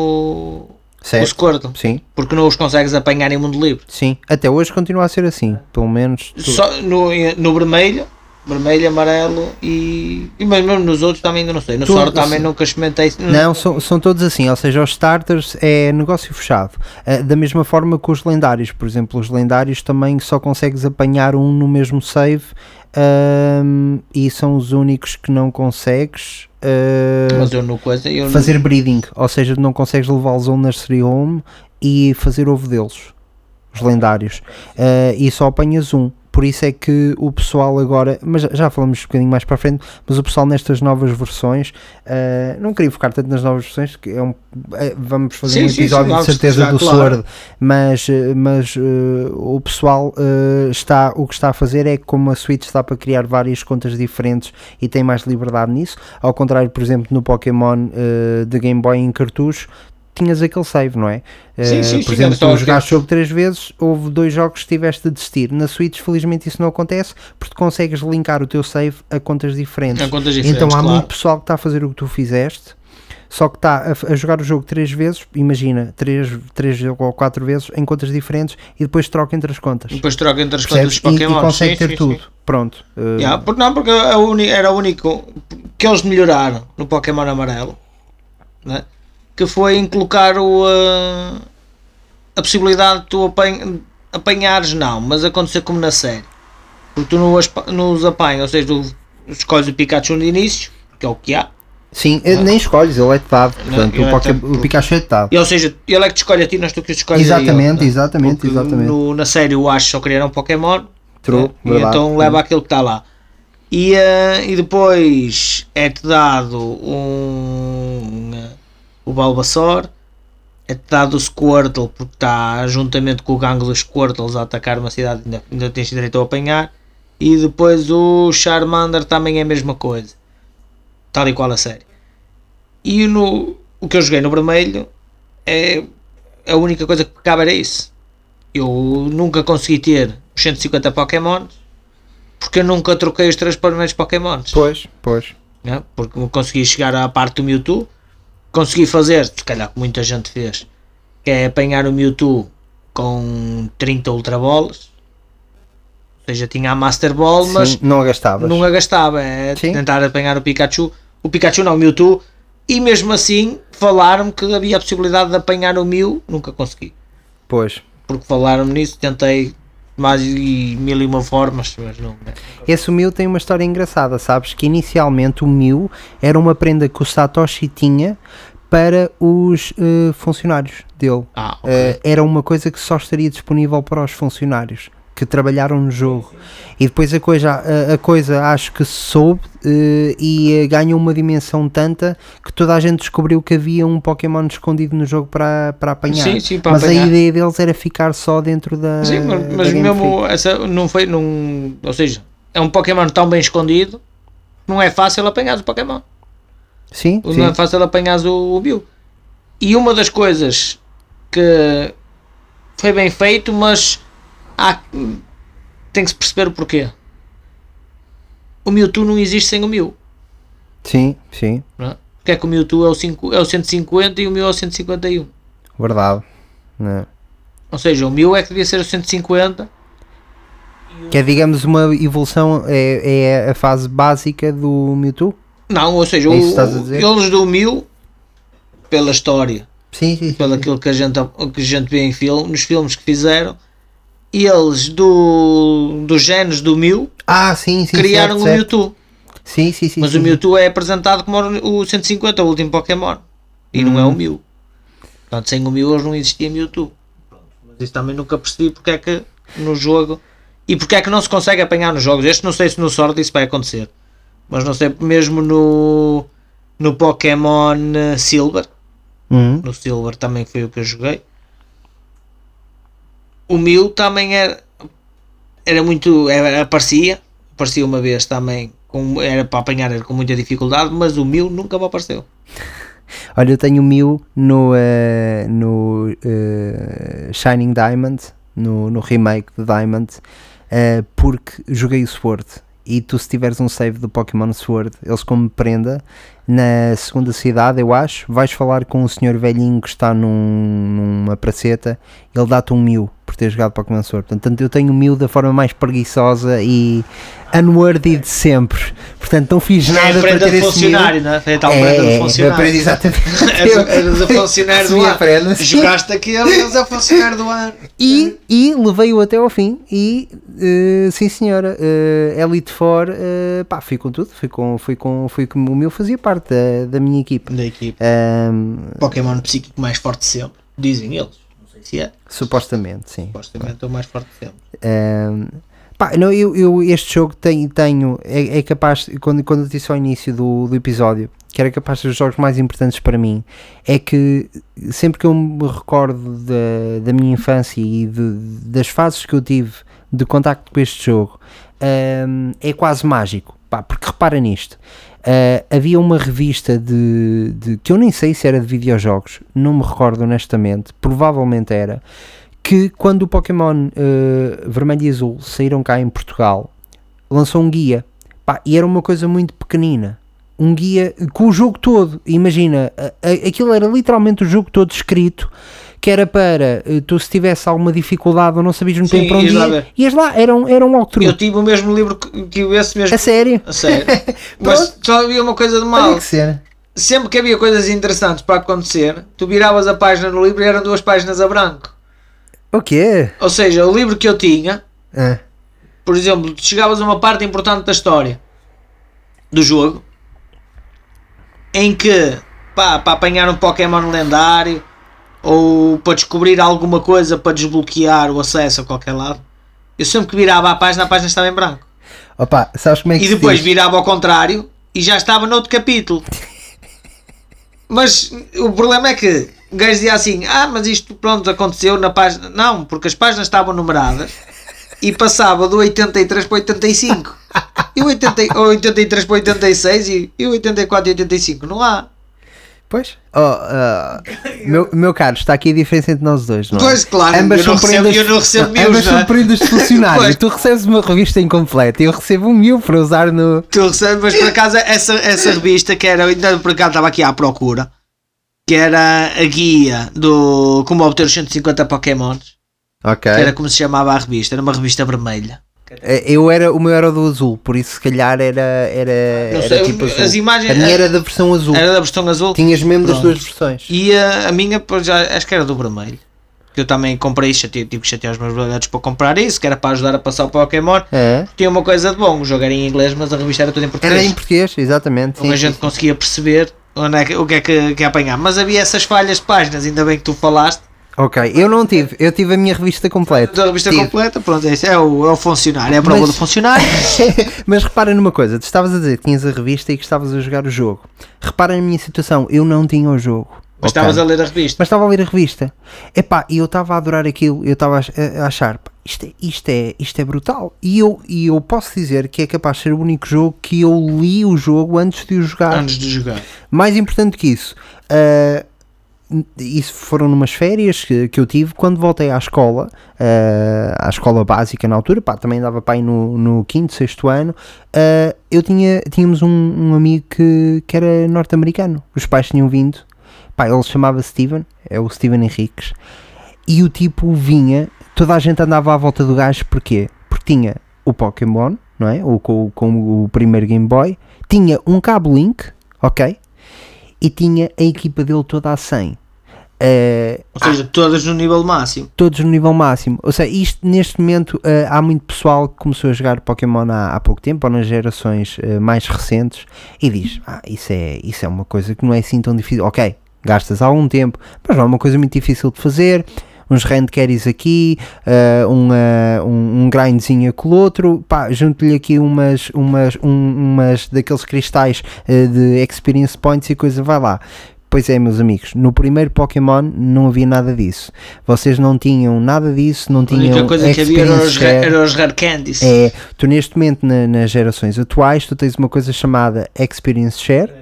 o Certo. Squirtle, Sim, porque não os consegues apanhar em mundo livre. sim. Até hoje continua a ser assim. Pelo menos. tu- Só no, no vermelho, vermelho, amarelo e, e mesmo nos outros também ainda não sei. No sorte também nunca experimentei. Não, são, são todos assim, ou seja, os starters é negócio fechado. Uh, da mesma forma que os lendários, por exemplo, os lendários também só consegues apanhar um no mesmo save um, e são os únicos que não consegues. uh, coisa. Fazer breeding, ou seja, não consegues levá-los a um nursery home e fazer ovo deles, os lendários, Eh, e só apanhas um. Por isso é que o pessoal agora, mas já- falamos um bocadinho mais para a frente, mas o pessoal nestas novas versões, eh, não queria focar tanto nas novas versões, que é um, é- vamos fazer Sim, um episódio sim, de certeza do claro. Sword, mas, eh, mas eh, o pessoal eh, está, o que está a fazer é que como a Switch está para criar várias contas diferentes e tem mais liberdade nisso, ao contrário, por exemplo, no Pokémon de Game Boy em cartucho, tinhas aquele save, não é? Sim, Eh, sim, por sim, exemplo, tu jogaste o jogo três vezes, houve dois jogos que tiveste de desistir. Na Switch, felizmente, isso não acontece porque consegues linkar o teu save a contas diferentes. A contas diferentes, então há claro. muito pessoal que está a fazer o que tu fizeste, só que está a, a jogar o jogo três vezes, imagina, três, três ou quatro vezes em contas diferentes e depois troca entre as contas. Depois troca entre as contas Percebes? dos E, e Pokémon. consegue sim, ter sim, tudo. sim. Pronto. eh, Yeah, porque não, porque a uni- era o único que eles melhoraram no Pokémon amarelo, né? Que foi em colocar o, uh, a possibilidade de tu apanha, apanhares, não, mas acontecer como na série. Porque tu no, aspa- nos apanhas, ou seja, tu escolhes o Pikachu no início, que é o que há, Sim, eh, nem escolhes, ele é-te dado. Portanto, ele o, é Poké- dado. o Pikachu é-te dado. e, ou seja, ele é que te escolhe a ti, não és tu que te escolhes a ele, Exatamente, né? exatamente, Porque exatamente. No, na série o Ash só criaram um Pokémon True, verdade. então leva aquilo que está lá. E, eh, e depois é-te dado um, o Bulbasaur, é-te dado o Squirtle, porque está juntamente com o gangue dos Squirtles a atacar uma cidade, ainda, ainda tens direito a apanhar. E depois o Charmander também é a mesma coisa, tal e qual a série. E no, o que eu joguei no vermelho é a única coisa que cabe era isso. Eu nunca consegui ter os 150 Pokémons porque eu nunca troquei os três primeiros Pokémons. Pois, pois. né? Porque consegui chegar à parte do Mewtwo, consegui fazer, se calhar que muita gente fez, que é apanhar o Mewtwo com 30 Ultra Balls. Ou seja, tinha a Master Ball, mas Sim, não a gastavas. não a gastava. É Sim. tentar apanhar o Pikachu. O Pikachu não, o Mewtwo. E mesmo assim, falaram-me que havia a possibilidade de apanhar o Mew. Nunca consegui. Pois. Porque falaram-me nisso, tentei mais e mil e uma formas, mas não. né? Esse Mew tem uma história engraçada, sabes? Que inicialmente o Mew era uma prenda que o Satoshi tinha para os eh, funcionários dele. Ah, ok. Eh, era uma coisa que só estaria disponível para os funcionários que trabalharam no jogo. E depois a coisa, a, a coisa acho que soube eh, e eh, ganhou uma dimensão tanta que toda a gente descobriu que havia um Pokémon escondido no jogo para, para apanhar. Sim, sim, para mas apanhar. a ideia deles era ficar só dentro da. Sim, mas, da mas Game mesmo essa não foi. Não, ou seja, é um Pokémon tão bem escondido não é fácil apanhar o Pokémon. Sim, Não sim. é fácil apanhar o, o Mew. E uma das coisas que foi bem feito, mas há, tem que se perceber o porquê. O Mewtwo não existe sem o Mew. Sim, sim. Não é? Porque é que o Mewtwo é o, 5, é o 150 e o Mew é o 151. Verdade. Né? Ou seja, o Mew é que devia ser o 150 Que é, digamos, uma evolução, é, é a fase básica do Mewtwo? Não, ou seja, É o, eles do Mil, pela história, Sim, sim. sim. pelo aquilo que a gente, que a gente vê em filme, nos filmes que fizeram, eles do, dos genes do Mil Ah, sim, sim. criaram certo, o certo. Mewtwo. Sim, sim, sim. Mas sim, o sim. Mewtwo é apresentado como o o 150, o último Pokémon. E não é Hum. o Mew. Portanto, sem o Mew hoje não existia Mewtwo. Mas isso também nunca percebi porque é que no jogo. E porque é que não se consegue apanhar nos jogos. Este não sei se no Sword isso vai acontecer. Mas não sei, mesmo no. No Pokémon eh, Silver. Uhum. No Silver também foi o que eu joguei. O Mew também era. Era muito. Era, aparecia. Aparecia uma vez também. Com, era para apanhar era com muita dificuldade. Mas o Mew nunca me apareceu. Olha, eu tenho o Mew no, eh, no eh, Shining Diamond, no, no remake de Diamond, eh, porque joguei o Sword. E tu, se tiveres um save do Pokémon Sword, eles como prenda, na segunda cidade, eu acho, vais falar com o senhor velhinho que está num, numa praceta, ele dá-te um Mew por ter jogado Pokémon Sword. Portanto, eu tenho o Mew da forma mais preguiçosa e unworthy de sempre. Portanto, não fiz É nada a para ter esse funcionário, Mew. não é? Foi a É, prenda é, de funcionário. aprendi exatamente. Era do funcionário do ano. Jogaste aquele, mas é o funcionário do ano. E, e levei-o até ao fim e eh, sim senhora, eh, Elite Four, eh, pá, fui com tudo, fui com, fui com, fui com o meu fazia parte da, da minha equipa. Da equipe. Ahm, Pokémon psíquico mais forte de sempre. Dizem eles. É. supostamente, sim. Supostamente é o mais forte de sempre. Ahm, Pá, não, eu, eu este jogo tenho, tenho é, é capaz, quando, quando eu disse ao início do, do episódio, que era capaz de ser os jogos mais importantes para mim, é que sempre que eu me recordo da, da minha infância e de- das fases que eu tive de contacto com este jogo, hum, é quase mágico. Pá, porque repara nisto. Ah, havia uma revista de, de- que eu nem sei se era de videojogos, não me recordo honestamente, provavelmente era, que quando o Pokémon eh, Vermelho e Azul saíram cá em Portugal, lançou um guia. Pá, e era uma coisa muito pequenina. Um guia com o jogo todo. Imagina, a- a- aquilo era literalmente o jogo todo escrito. Que era para eh, tu, se tivesse alguma dificuldade ou não sabias muito bem Sim, para onde ias lá ir, ias lá, era um, era um walkthrough. Eu tive o mesmo livro que, que esse mesmo. A sério? A sério. Mas só havia uma coisa de mal. que cena. Sempre que havia coisas interessantes para acontecer, tu viravas a página no livro e eram duas páginas a branco. O quê? Ou seja, o livro que eu tinha, Ah, por exemplo, tu chegavas a uma parte importante da história do jogo em que pá, para apanhar um Pokémon lendário ou para descobrir alguma coisa para desbloquear o acesso a qualquer lado, eu sempre que virava a página, a página estava em branco. Opa, sabes como é que E depois diz? virava ao contrário e já estava noutro capítulo. Mas o problema é que o gajo dizia assim: Ah, mas isto pronto aconteceu na página. Não, porque as páginas estavam numeradas e passava do 83 para o 85. E o 80, ou 83 para o 86 e, e o 84 e 85. Não há. Pois? Oh, ah, meu, meu caro, está aqui a diferença entre nós dois, não é? Pois, claro, ambas eu não recebo- prendas, eu não recebo não, mil, ambas não são prendas de funcionário. Tu recebes uma revista incompleta e eu recebo um mil para usar no. Tu recebes, mas por acaso essa, essa revista que era, ainda por acaso estava aqui à procura, que era a guia do como obter os 150 Pokémons, Ok. que era como se chamava a revista, era uma revista vermelha. Eh, Eu era, o meu era do azul, por isso se calhar era, era, Não era sei, tipo azul. as imagens- A minha era da versão azul. Era da versão azul. Tinhas mesmo das Pronto. duas versões. E a, a minha, pois, acho que era do vermelho. Que eu também comprei, chate, tive que chatear os meus brasileiros para comprar isso, que era para ajudar a passar o Pokémon. É? Tinha uma coisa de bom, o jogo era em inglês, mas a revista era toda em português. Era em português, exatamente. A sim, gente sim, conseguia perceber onde é que, o que é que, que ia apanhar. Mas havia essas falhas de páginas, ainda bem que tu falaste. Ok, eu não tive, eu tive a minha revista completa. Da revista Tive. completa, pronto, é isso. É o, é o funcionário, é a prova Mas- do funcionário. Mas repara numa coisa, tu estavas a dizer que tinhas a revista e que estavas a jogar o jogo. Repara na minha situação, eu não tinha o jogo. Mas ok? estavas a ler a revista. Mas estava a ler a revista. Epá, e eu estava a adorar aquilo, eu estava a, a achar, pá, isto é, isto, é, isto é brutal. E eu, e eu posso dizer que é capaz de ser o único jogo que eu li o jogo antes de o jogar. Antes de jogar. Mais importante que isso, ah, isso foram numas férias que, que eu tive quando voltei à escola, ah, à escola básica na altura, pá, também andava para aí no, no quinto, sexto ano. ah, eu tinha, tínhamos um, um amigo que, que era norte-americano, os pais tinham vindo, pá, ele chamava Steven, é o Steven Henriques, e o tipo vinha, toda a gente andava à volta do gajo, porquê? Porque tinha o Pokémon, não é? O, com, com o primeiro Game Boy, tinha um cabo Link, ok? E tinha a equipa dele toda a 100. Eh, Ou seja, todas no nível máximo. todos no nível máximo. Ou seja, isto neste momento eh, há muito pessoal que começou a jogar Pokémon há, há pouco tempo, ou nas gerações eh, mais recentes, e diz: Ah, isso é, isso é uma coisa que não é assim tão difícil. Ok, gastas algum tempo, mas não é uma coisa muito difícil de fazer. Uns hand carries aqui, um, um, um grindzinho com o outro, pá, junto-lhe aqui umas, umas, um- umas daqueles cristais de experience points e coisa, vai lá. Pois é, meus amigos, no primeiro Pokémon não havia nada disso. Vocês não tinham nada disso, não A tinham única coisa que havia eram os, experience ra- share. eram os Rare Candies. É, tu neste momento na- nas gerações atuais tu tens uma coisa chamada Experience Share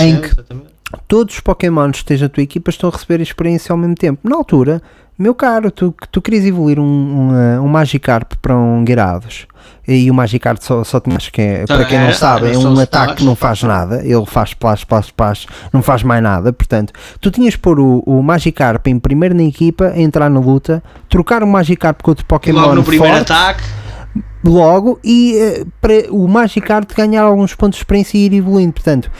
em que- Exatamente. todos os Pokémons que tens na tua equipa estão a receber a experiência ao mesmo tempo. Na altura, meu caro, tu, tu querias evoluir um, um, uh, um Magikarp para um Gyarados e o Magikarp só, só tinhas que é, para quem é, não sabe, é é um ataque que não faz nada, ele faz splash, splash, splash, não faz mais nada, portanto, tu tinhas pôr o, o Magikarp em primeiro na equipa, entrar na luta, trocar o Magikarp com outro Pokémon logo no primeiro forte, ataque, logo e eh, para o Magikarp ganhar alguns pontos de experiência e ir evoluindo. Portanto,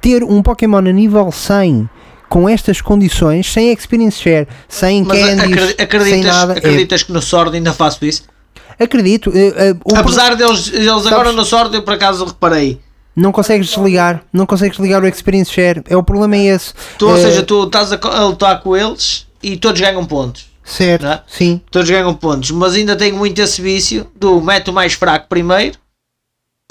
ter um Pokémon a nível 100 com estas condições, sem Experience Share, sem mas candies, acredi- sem acreditas, nada, é- acreditas que no Sword ainda faço isso? acredito. eh, eh, o pro- Apesar deles, eles agora no Sword, eu por acaso reparei. não consegues desligar, não consegues desligar o Experience Share. É o problema é esse. Tu, ou Eh, seja, tu estás a, a lutar com eles e todos ganham pontos. Certo, é? sim. Todos ganham pontos, mas ainda tenho muito esse vício do mete o mais fraco primeiro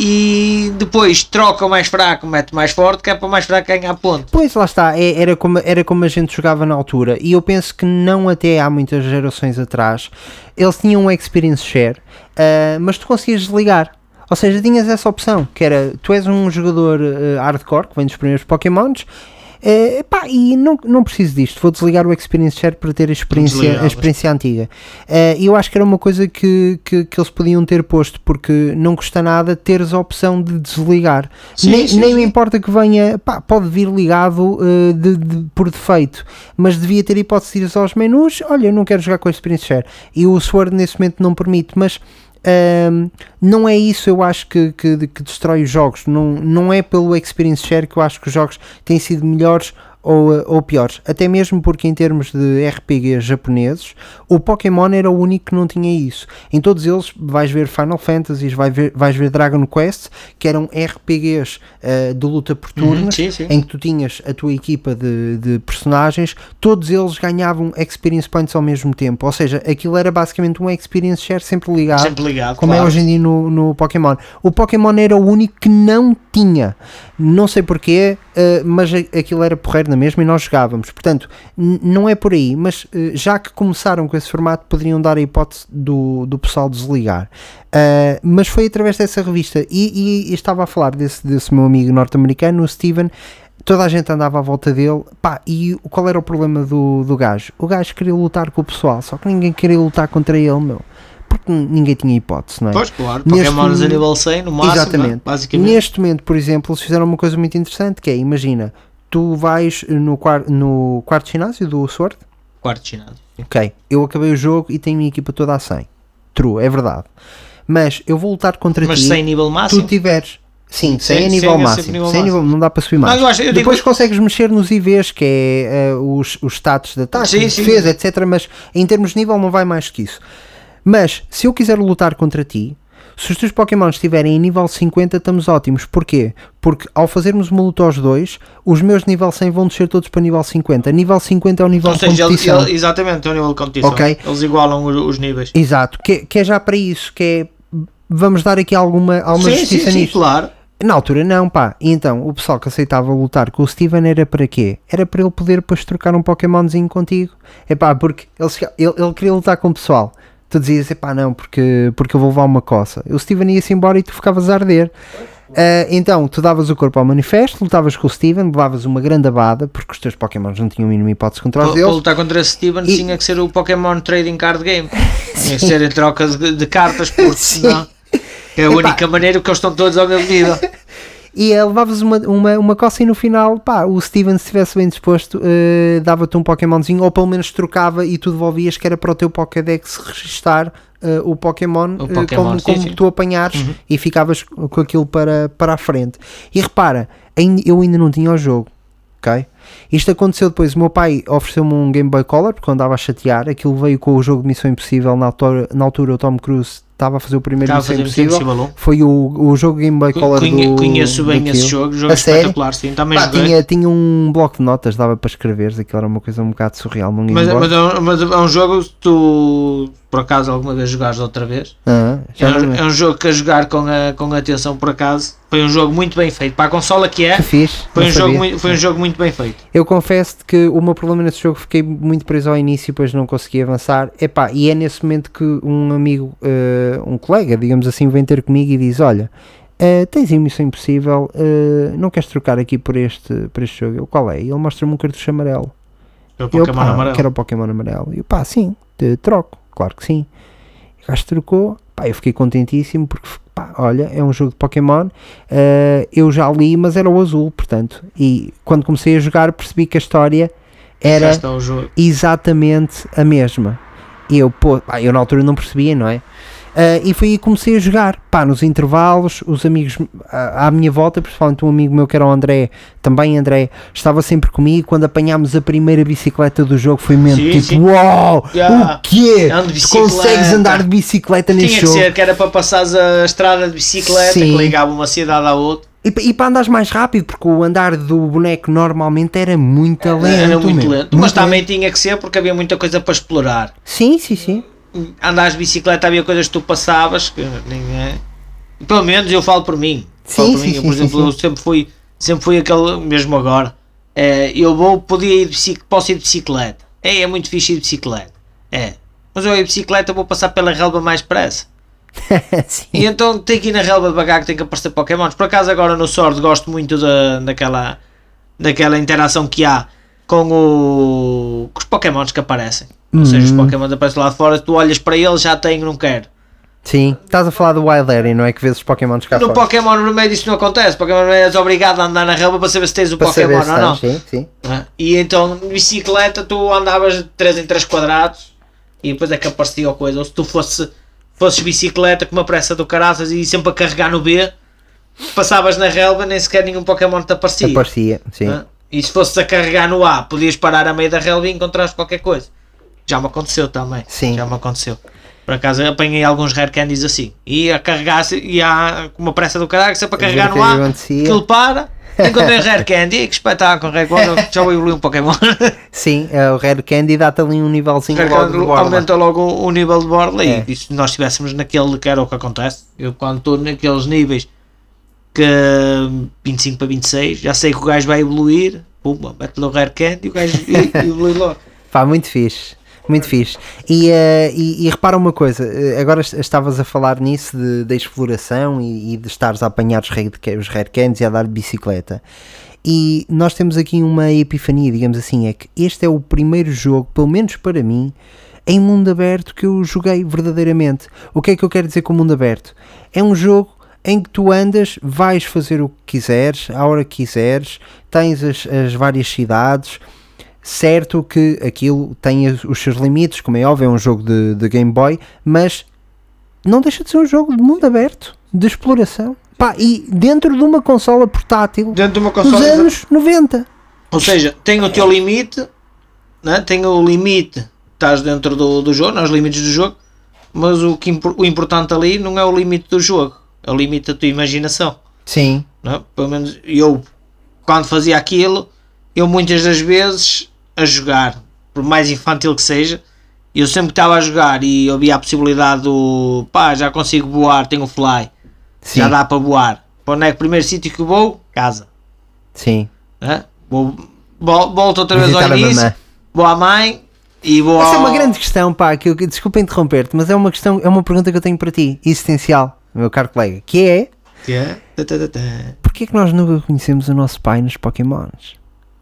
e depois troca o mais fraco, mete o mais forte, que é para o mais fraco ganhar ponto. Pois lá está, é- era, como, era como a gente jogava na altura, e eu penso que não até há muitas gerações atrás, eles tinham um experience share, ah, mas tu conseguias desligar. Ou seja, tinhas essa opção, que era, tu és um jogador ah, hardcore, que vem dos primeiros Pokémons, pá, e não, não preciso disto, vou desligar o Experience Share para ter a experiência, a experiência antiga. E eu acho que era uma coisa que, que, que eles podiam ter posto, porque não custa nada teres a opção de desligar. Sim, nem sim, nem sim. me importa que venha, pá, pode vir ligado eh, de- de- por defeito, mas devia ter hipótese de ir aos menus. Olha, eu não quero jogar com a Experience Share. E o Sword nesse momento não permite, mas. Ahm, não é isso eu acho que, que, que destrói os jogos. Não, não é pelo experience share que eu acho que os jogos têm sido melhores ou, eh, ou piores, até mesmo porque em termos de RPGs japoneses o Pokémon era o único que não tinha isso em todos eles vais ver Final Fantasies vais ver, vais ver Dragon Quest que eram RPGs eh, de luta por turnos sim, sim. em que tu tinhas a tua equipa de, de personagens, todos eles ganhavam experience points ao mesmo tempo. Ou seja, aquilo era basicamente um experience share sempre ligado, Sempre ligado, como é claro. hoje em dia no, no Pokémon. O Pokémon era o único que não tinha. Não sei porquê, eh, mas aquilo era porreiro na mesma e nós jogávamos. Portanto, não é por aí, mas eh, já que começaram com esse formato, poderiam dar a hipótese do, do pessoal desligar. Uh, mas foi através dessa revista e, e- e estava a falar desse, desse meu amigo norte-americano, o Steven. Toda a gente andava à volta dele, pá, e qual era o problema do, do gajo? O gajo queria lutar com o pessoal, só que ninguém queria lutar contra ele, meu, porque ninguém tinha hipótese, não é? Pois, claro, Neste- Pokémon a nível 100 no máximo, Exatamente. não é? basicamente. Neste momento, por exemplo, eles fizeram uma coisa muito interessante que é, imagina, tu vais no, quar no quarto ginásio do Sword, Quarto ginásio. ok, eu acabei o jogo e tenho a minha equipa toda a 100, true, é verdade, mas eu vou lutar contra Mas ti, sem nível tu máximo. tiveres Sim, 100 Sim, a nível 100 é sempre máximo. nível 100 a nível- não dá para subir mais. eu acho- eu Depois digo- consegues mexer nos IVs, que é eh, os, os status de ataque, Sim, de sim. defesa, etc. Mas em termos de nível não vai mais que isso. Mas se eu quiser lutar contra ti, se os teus Pokémon estiverem em nível 50, estamos ótimos. Porquê? Porque ao fazermos uma luta aos dois, os meus de nível 100 vão descer todos para nível 50. Nível 50 é o nível Ou de seja, ele- competição. ele- exatamente, é o nível de competição. Ok. Eles igualam os, os níveis. Exato, que, que é já para isso, que é vamos dar aqui alguma, alguma sim, sim, justiça sim, nisto. claro. Na altura não, pá. E então, o pessoal que aceitava lutar com o Steven era para quê? Era para ele poder depois trocar um Pokémonzinho contigo. É pá, porque ele, ele, ele queria lutar com o pessoal. Tu dizias, é pá, não, porque, porque eu vou levar uma coça. O Steven ia-se embora e tu ficavas a arder. Ah, então, tu davas o corpo ao manifesto, lutavas com o Steven, levavas uma grande abada, porque os teus Pokémons não tinham a mínima hipótese contra os Para, para deles. lutar contra Steven E- tinha que ser o Pokémon Trading Card Game. Tinha que ser em troca de, de cartas, porque senão é a Epá. única maneira porque eles estão todos ao mesmo nível. E levavas uma, uma, uma coça e no final, pá, o Steven, se estivesse bem disposto, eh, dava-te um Pokémonzinho, ou pelo menos trocava e tu devolvias que era para o teu Pokédex registar eh, o Pokémon, O eh, Pokémon, como, sim, como sim. Uhum. tu apanhares e ficavas com aquilo para, para a frente. E repara, eu ainda não tinha o jogo, ok? Isto aconteceu depois, o meu pai ofereceu-me um Game Boy Color, porque eu andava a chatear, aquilo veio com o jogo de Missão Impossível, na altura, na altura o Tom Cruise estava a fazer o primeiro Missão Impossível, Impossível foi o, o jogo Game Boy Color Conhe- do conheço bem daquilo. esse jogo, jogo A sério? espetacular, sim, também Pá, tinha, tinha um bloco de notas, dava para escreveres, aquilo era uma coisa um bocado surreal. Não Mas, mas, é um- mas é um jogo que tu, por acaso, alguma vez jogares outra vez. ah, É um, é um jogo que a jogar com, a, com atenção, por acaso, foi um jogo muito bem feito. Para a consola que é, fixe, foi um, jogo, muito, foi um jogo muito bem feito. Eu confesso que o meu problema nesse jogo fiquei muito preso ao início e depois não consegui avançar. Epá, e é nesse momento que um amigo, eh, um colega, digamos assim, vem ter comigo e diz: Olha, eh, tens em Missão Impossível, eh, não queres trocar aqui por este, por este jogo? Eu, qual é? Ele mostra-me um cartucho amarelo. É o Eu, Pokémon pá, amarelo. quero o Pokémon amarelo. E eu, pá, sim, te troco, claro que sim. O gajo trocou, pá, eu fiquei contentíssimo porque, pá, olha, é um jogo de Pokémon. eh, eu já li, mas era o azul, portanto. E quando comecei a jogar, percebi que a história era exatamente a mesma. E eu, pô, pá, eu na altura não percebia, não é? Ah, e foi aí que comecei a jogar, pá, nos intervalos, os amigos ah, à minha volta, principalmente um amigo meu que era o André, também André, estava sempre comigo. Quando apanhámos a primeira bicicleta do jogo, foi mesmo Sim, tipo, sim. uau, Yeah. o quê? Tu consegues andar de bicicleta neste Tinha que jogo? ser, que era para passares a estrada de bicicleta, Sim. que ligava uma cidade à outra. E, e para andares mais rápido, porque o andar do boneco normalmente era muito lento. Era muito lento. Mas também tinha que ser porque havia muita coisa para explorar. Sim, sim, sim. Andares de bicicleta havia coisas que tu passavas que ninguém. Pelo menos eu falo por mim. Sim, Falo por sim, mim. sim, por exemplo, eu sempre fui, sempre fui aquele, mesmo agora. é, eu vou, podia ir de bicicleta, posso ir de bicicleta. É, é muito fixe ir de bicicleta. É. Mas eu ir de bicicleta vou passar pela relva mais depressa. sim. E então tem que ir na relva devagar que tem que aparecer Pokémons. Por acaso agora no Sword gosto muito da, daquela, daquela interação que há com, o, com os Pokémons que aparecem. Ou seja, os Uhum. Pokémons aparecem lá fora, tu olhas para eles, já tenho, não quero. Sim. Estás a falar do Wild Area, não é? Que vês os Pokémons cá No fora. Pokémon vermelho isso não acontece. Pokémon vermelho és obrigado a andar na relva para saber se tens o Para Pokémon ou não. Sim, sim. Ah, E então, de bicicleta, tu andavas de 3 em 3 quadrados e depois é que aparecia a coisa. Ou se tu fosse, fosses bicicleta com uma pressa do caraças e sempre a carregar no B, passavas na relva, nem sequer nenhum Pokémon te aparecia. Aparecia, sim. Ah, E se fosses a carregar no A, podias parar a meio da relva e encontrares qualquer coisa. Já me aconteceu também. Sim. Já me aconteceu. Por acaso apanhei alguns rare candies assim. E a carregar e a, com uma pressa do caralho, sempre a ver carregar que no é que A, acontecia. aquilo para. Encontrei rare candy, que espetáculo, rare candy, já vou evoluir um Pokémon. Sim, é, o Rare Candy dá-te ali um nívelzinho Rare logo de borda. aumenta logo o, o nível de borla É. e se nós estivéssemos naquele que era o que acontece, eu quando estou naqueles níveis que 25 para 26, já sei que o gajo vai evoluir, pumba, mete-lhe o Rare Candy e o gajo e- e evolui logo. Pá, muito fixe. Muito fixe. E, eh, e, e repara uma coisa, eh, agora est- estavas a falar nisso da exploração e, e de estares a apanhar os rare, os rare candies e a dar de bicicleta. E nós temos aqui uma epifania, digamos assim, é que este é o primeiro jogo, pelo menos para mim, em mundo aberto que eu joguei verdadeiramente. O que é que eu quero dizer com mundo aberto? É um jogo em que tu andas, vais fazer o que quiseres, à hora que quiseres, tens as, as várias cidades, certo que aquilo tem os seus limites, como é óbvio, é um jogo de, de Game Boy, mas não deixa de ser um jogo de mundo aberto, de exploração. Pá, e dentro de uma consola portátil Dentro de uma dos consola. anos 90. Ou seja, tem o teu limite, né? tem o limite, estás dentro do, do jogo, não, os limites do jogo, mas o, que, o importante ali não é o limite do jogo, é o limite da tua imaginação. Sim, não é? Pelo menos eu, quando fazia aquilo, eu muitas das vezes a jogar, por mais infantil que seja, eu sempre que estava a jogar e eu via a possibilidade do pá, já consigo voar, tenho o fly, sim, já dá para voar. Para onde é que o primeiro sítio que vou? Casa. sim. né? Vou, vol- volto outra vez Visitar ao início, vou à mãe e vou Essa é ao... uma grande questão, pá, que eu, desculpa interromper-te, mas é uma questão, é uma pergunta que eu tenho para ti, existencial, meu caro colega, que é Que é? Porquê é que nós nunca conhecemos o nosso pai nos Pokémons?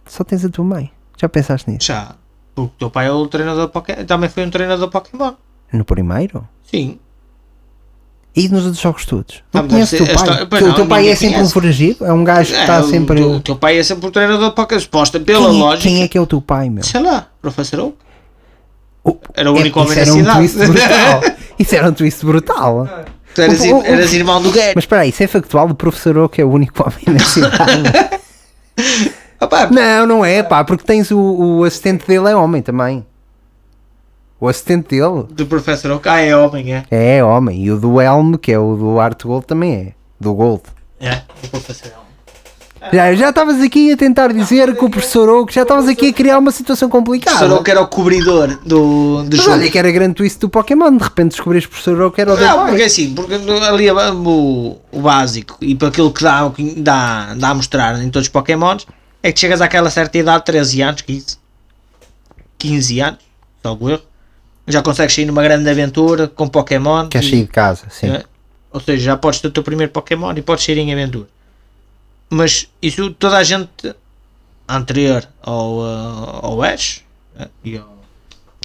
Só tens a tua mãe. Já pensaste nisso? Já. O teu pai é o treinador Pokémon. Também foi um treinador Pokémon. No primeiro? Sim. E nos outros jogos todos? Não conheces o teu pai? pois Porque o não, teu pai é sempre um conhece. foragido? É um gajo que está É, sempre. O, teu- o teu pai é sempre o treinador de Pokémon. Suposta pela Quem é, lógica. quem é que é o teu pai, meu? Sei lá, professor Oak. O- Era o único É, homem isso da era um cidade. twist brutal. Isso era um twist brutal. Tu eras, O- o- eras irmão do Gary. Mas espera aí, isso é factual? O professor Oak é o único homem na cidade? Opa, não, não é, pá, porque tens o, o assistente dele é homem também. O assistente dele do professor Oak. Ah, é homem, é. é homem. E o do Elm, que é o do Art Gold, também é. Do Gold. É, o professor é homem. Já, já estavas aqui a tentar dizer que o professor Oak, já estavas aqui a criar uma situação O professor complicada. Oak era o cobridor do, do jogo. olha que era grande twist do Pokémon, de repente descobriste o professor Oak era o Não, porque pai. assim, porque ali a- o, o básico e para aquilo que dá, dá, dá a mostrar em todos os Pokémons é que chegas àquela certa idade, 13 anos, 15, 15 anos, salvo erro, já consegues sair numa grande aventura com Pokémon. Queres sair de casa, sim. é, ou seja, já podes ter o teu primeiro Pokémon e podes sair em aventura. Mas isso toda a gente anterior ao, uh, ao Ash né, e, ao-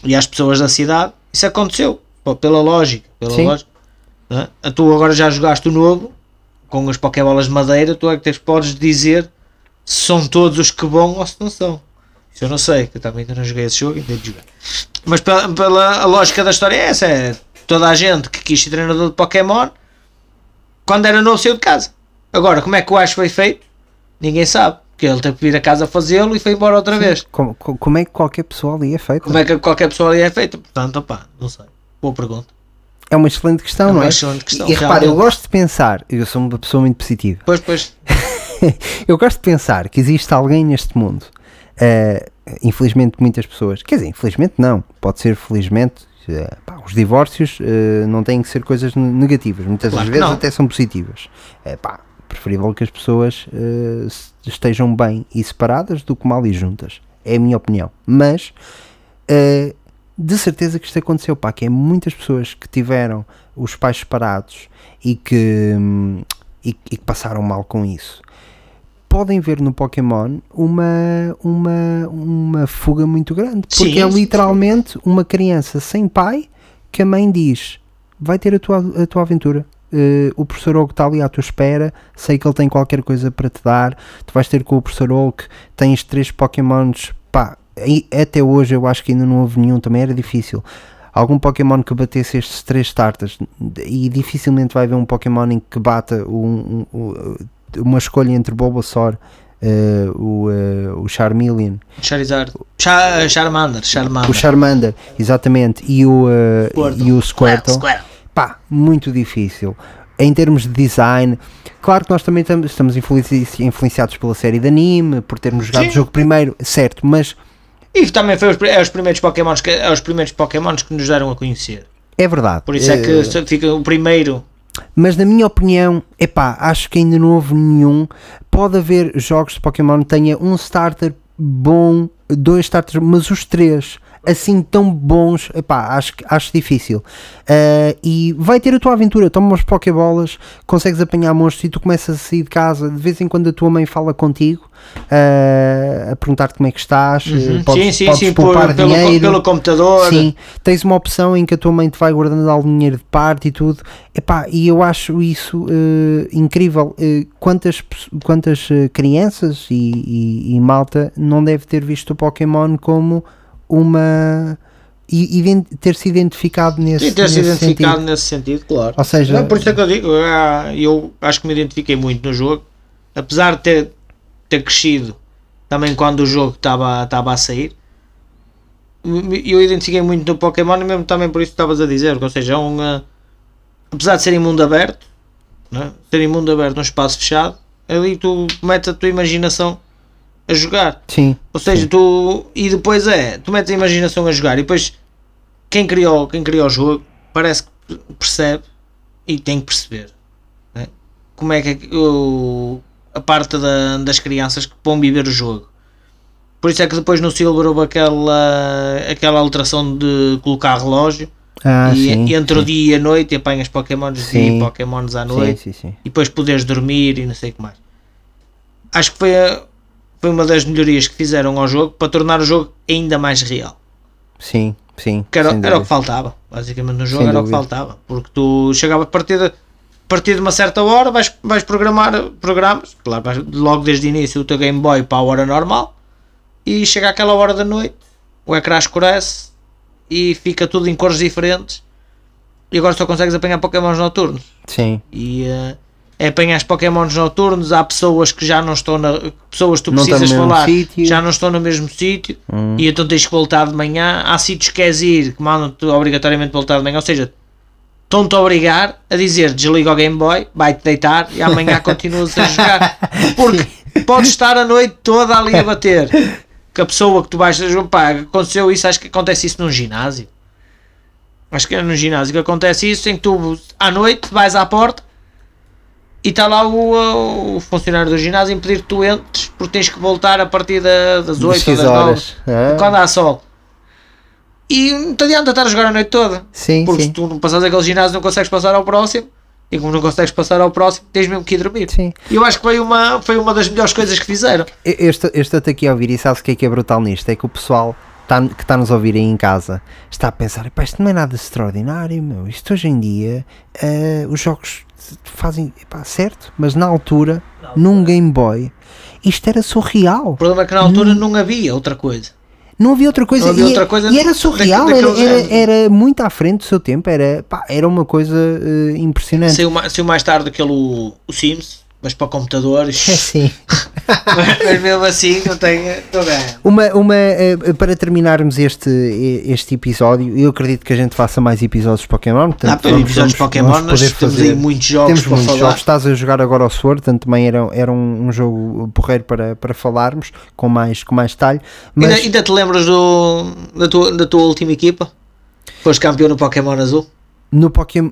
e às pessoas da cidade, isso aconteceu. pô, Pela lógica. Pela Sim. lógica né? Tu agora já jogaste o novo com as Pokébolas de madeira, tu é que tens, podes dizer se são todos os que vão ou se não são. Isso eu não sei, que eu também ainda não joguei esse jogo, ainda de jogar. Mas pela, pela lógica da história é essa: é toda a gente que quis ser treinador de Pokémon quando era novo saiu de casa. Agora, como é que o Ash foi feito? Ninguém sabe. Porque ele teve que vir a casa fazê-lo e foi embora outra vez. Como, co- como é que qualquer pessoa ali é feito? Como é que qualquer pessoa ali é feita? Portanto, opá, não sei. Boa pergunta. É uma excelente questão, É uma não é? excelente questão, E repara, eu gosto de pensar, eu sou uma pessoa muito positiva, Pois, pois. eu gosto de pensar que existe alguém neste mundo, eh, infelizmente muitas pessoas, quer dizer, infelizmente não, pode ser felizmente, eh, pá, os divórcios eh, não têm que ser coisas ne- negativas, muitas Claro vezes não. até são positivas. É pá, preferível que as pessoas estejam bem e separadas do que mal e juntas, é a minha opinião. Mas de certeza que isto aconteceu, pá, que é muitas pessoas que tiveram os pais separados e que, hum, e, e que passaram mal com isso. Podem ver no Pokémon uma, uma, uma fuga muito grande, porque Sim, é sim, literalmente uma criança sem pai que a mãe diz: vai ter a tua, a tua aventura. Eh, o professor Oak está ali à tua espera. Sei que ele tem qualquer coisa para te dar. Tu vais ter com o professor Oak. Tens três Pokémons. Pá, e até hoje eu acho que ainda não houve nenhum. Também era difícil. Algum Pokémon que batesse estes três starters e dificilmente vai haver um Pokémon em que bata um- um- um- uma escolha entre Bulbasaur, eh, o, eh, o Charmeleon, Charizard. Char Charmander. Charmander. o Charmander, exatamente, e o, eh, Squirtle. e o Squirtle. Squirtle. Pá, muito difícil. Em termos de design, claro que nós também tam- estamos influenci- influenciados pela série de anime, por termos jogado Sim. o jogo primeiro, certo, mas E também foi os, é os primeiros Pokémons que, é os primeiros Pokémons que nos deram a conhecer. é verdade. Por isso é que fica o primeiro. Mas na minha opinião, epá, acho que ainda não houve nenhum. Pode haver jogos de Pokémon que tenha um starter bom, dois starters, mas os três assim tão bons, epá, acho, acho difícil. Ah, e vai ter a tua aventura, toma umas Pokébolas, consegues apanhar monstros e tu começas a sair de casa, de vez em quando a tua mãe fala contigo, ah, a perguntar-te como é que estás, Uhum. eh, podes, sim, sim, podes sim, por- poupar pelo, co- dinheiro. pelo computador. Sim, tens uma opção em que a tua mãe te vai guardando algum dinheiro de parte e tudo. Epá, e eu acho isso eh, incrível. Quantas quantas crianças e, e- e malta não deve ter visto o Pokémon como uma. e, e ter-se identificado nesse, Sim, ter-se nesse identificado sentido. nesse sentido, claro. Ou seja, Não, por isso é que eu digo, ah, eu acho que me identifiquei muito no jogo, apesar de ter, ter crescido também quando o jogo estava estava a sair. Eu identifiquei muito no Pokémon e mesmo também por isso que estavas a dizer, ou seja, é um, apesar de ser em mundo aberto, né, ser em mundo aberto num espaço fechado, ali tu metes a tua imaginação a jogar. sim, Ou seja, tu. E depois é, tu metes a imaginação a jogar e depois quem criou, quem criou o jogo parece que percebe e tem que perceber né? como é que o, a parte da- das crianças que vão viver o jogo. Por isso é que depois no Silver houve aquela, aquela alteração de colocar relógio ah, e, sim, entre o sim, dia e a noite e apanhas Pokémons dia Sim. e Pokémons à sim, noite sim, sim. e depois poderes dormir e não sei o que mais. Acho que foi, a- foi uma das melhorias que fizeram ao jogo para tornar o jogo ainda mais real. Sim, sim. Que era, era o dúvida. que faltava, basicamente no jogo Sem era o que dúvida. faltava. Porque tu chegava a partir de, a partir de uma certa hora, vais, vais programar programas, claro, vais, logo desde o início o teu Game Boy para a hora normal e chega àquela hora da noite, o ecrã escurece e fica tudo em cores diferentes e agora só consegues apanhar Pokémons noturnos. Sim, E eh, é apanhar os Pokémons noturnos. Há pessoas que já não estão na. Pessoas que tu Não precisas falar já não estão no mesmo sítio Hum. e então tens que voltar de manhã. Há sítios que queres ir que mandam-te obrigatoriamente voltar de manhã. Ou seja, estão-te a obrigar a dizer desliga o Game Boy, vai-te deitar e amanhã continuas a jogar. Porque podes estar a noite toda ali a bater. Que a pessoa que tu vais. Pá, aconteceu isso, acho que acontece isso num ginásio. Acho que é no ginásio que acontece isso, em que tu à noite vais à porta e está lá o, o funcionário do ginásio a impedir que tu entres porque tens que voltar a partir da- das 8 ou das 9 horas. Ah, quando há sol. E não te adianta estar a jogar a noite toda. Sim, Porque sim. se tu não passares aquele ginásio não consegues passar ao próximo. E como não consegues passar ao próximo, tens mesmo que ir dormir. Sim. Eu acho que foi uma, foi uma das melhores coisas que fizeram. Eu estou, eu estou aqui a ouvir e sabes o que é que é brutal nisto? É que o pessoal tá, que está nos a ouvir aí em casa está a pensar: "Epá, isto não é nada extraordinário, meu. Isto hoje em dia, eh, os jogos fazem epá, certo, mas na altura, num Game Boy, isto era surreal. O problema é que na altura não havia outra coisa. Não havia outra coisa. Não havia e, outra coisa e era surreal, era, era, era muito à frente do seu tempo, era, pá, era uma coisa eh, impressionante. Saiu, ma- saiu mais tarde aquele o, o Sims, mas para o computador. É sim. mas mesmo assim não tenho. Uma, uma, eh, para terminarmos este, este episódio, eu acredito que a gente faça mais episódios de Pokémon. Portanto, Ah, para vamos- episódios de vamos- Pokémon, vamos nós temos fazer- aí muitos jogos Temos para muitos falar. jogos. Estás a jogar agora ao Sword, portanto também era, era um, um jogo porreiro para, para falarmos com mais, com mais detalhe. Mas Ainda, ainda te lembras do, da, tua, da tua última equipa? Foste campeão no Pokémon Azul? No, Pokémon,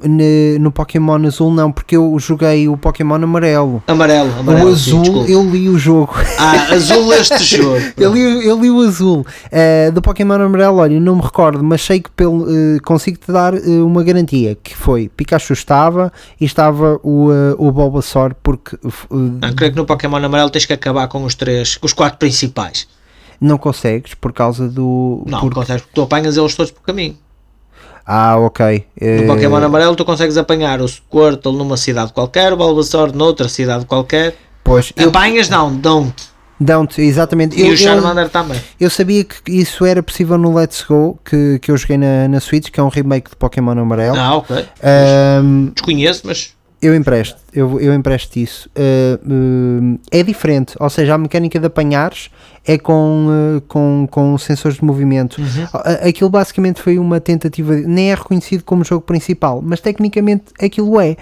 no Pokémon Azul não, porque eu joguei o Pokémon Amarelo. Amarelo, amarelo. o sim, azul, desculpa. eu li o jogo. Ah, azul este jogo. Eu li, eu li o azul Eh, do Pokémon Amarelo. Olha, não me recordo, mas sei que pelo, eh, consigo-te dar eh, uma garantia: que foi Pikachu estava e estava o, o Bulbasaur, porque Não, creio que no Pokémon Amarelo tens que acabar com os três, com os quatro principais. não consegues por causa do. Não, porque- consegues, porque tu apanhas eles todos por caminho. Ah, ok. Eh, No Pokémon Amarelo tu consegues apanhar o Squirtle numa cidade qualquer, o Bulbasaur noutra cidade qualquer. Pois, eu, Apanhas não, don't. don't, exatamente. E Eu, o eu, Charmander também. eu sabia que isso era possível no Let's Go, que, que eu joguei na, na Switch, que é um remake de Pokémon Amarelo. Ah, ok. Ahm, Desconheço, mas Eu empresto, eu, eu empresto isso. Uh, uh, é diferente, ou seja, a mecânica de apanhares é com, uh, com, com sensores de movimento. A- Aquilo basicamente foi uma tentativa, de- nem é reconhecido como jogo principal, mas tecnicamente aquilo é,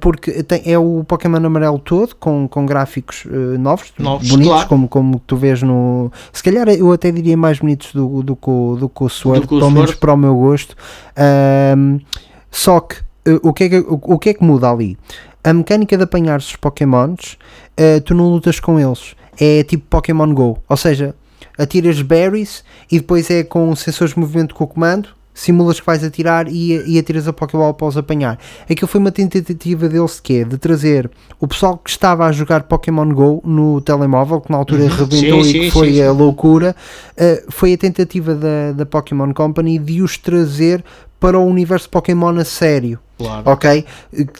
porque tem- é o Pokémon amarelo todo, com, com gráficos novos, Novos, bonitos, claro. como, como tu vês no. Se calhar eu até diria mais bonitos do, do, que o- do que o Sword, Do pelo menos para o meu gosto. Só que o, que é que o, o que é que muda ali? A mecânica de apanhar os Pokémons, uh, tu não lutas com eles. É tipo Pokémon Go. Ou seja, atiras berries e depois é com sensores de movimento com o comando. Simulas que vais atirar e, e atiras a Pokéball após apanhar. Aquilo foi uma tentativa deles de quê? De trazer o pessoal que estava a jogar Pokémon Go no telemóvel, que na altura rebentou Sim, e sim, que foi sim, sim. a loucura, uh, foi a tentativa da, da Pokémon Company de os trazer para o universo Pokémon a sério. Claro. Ok?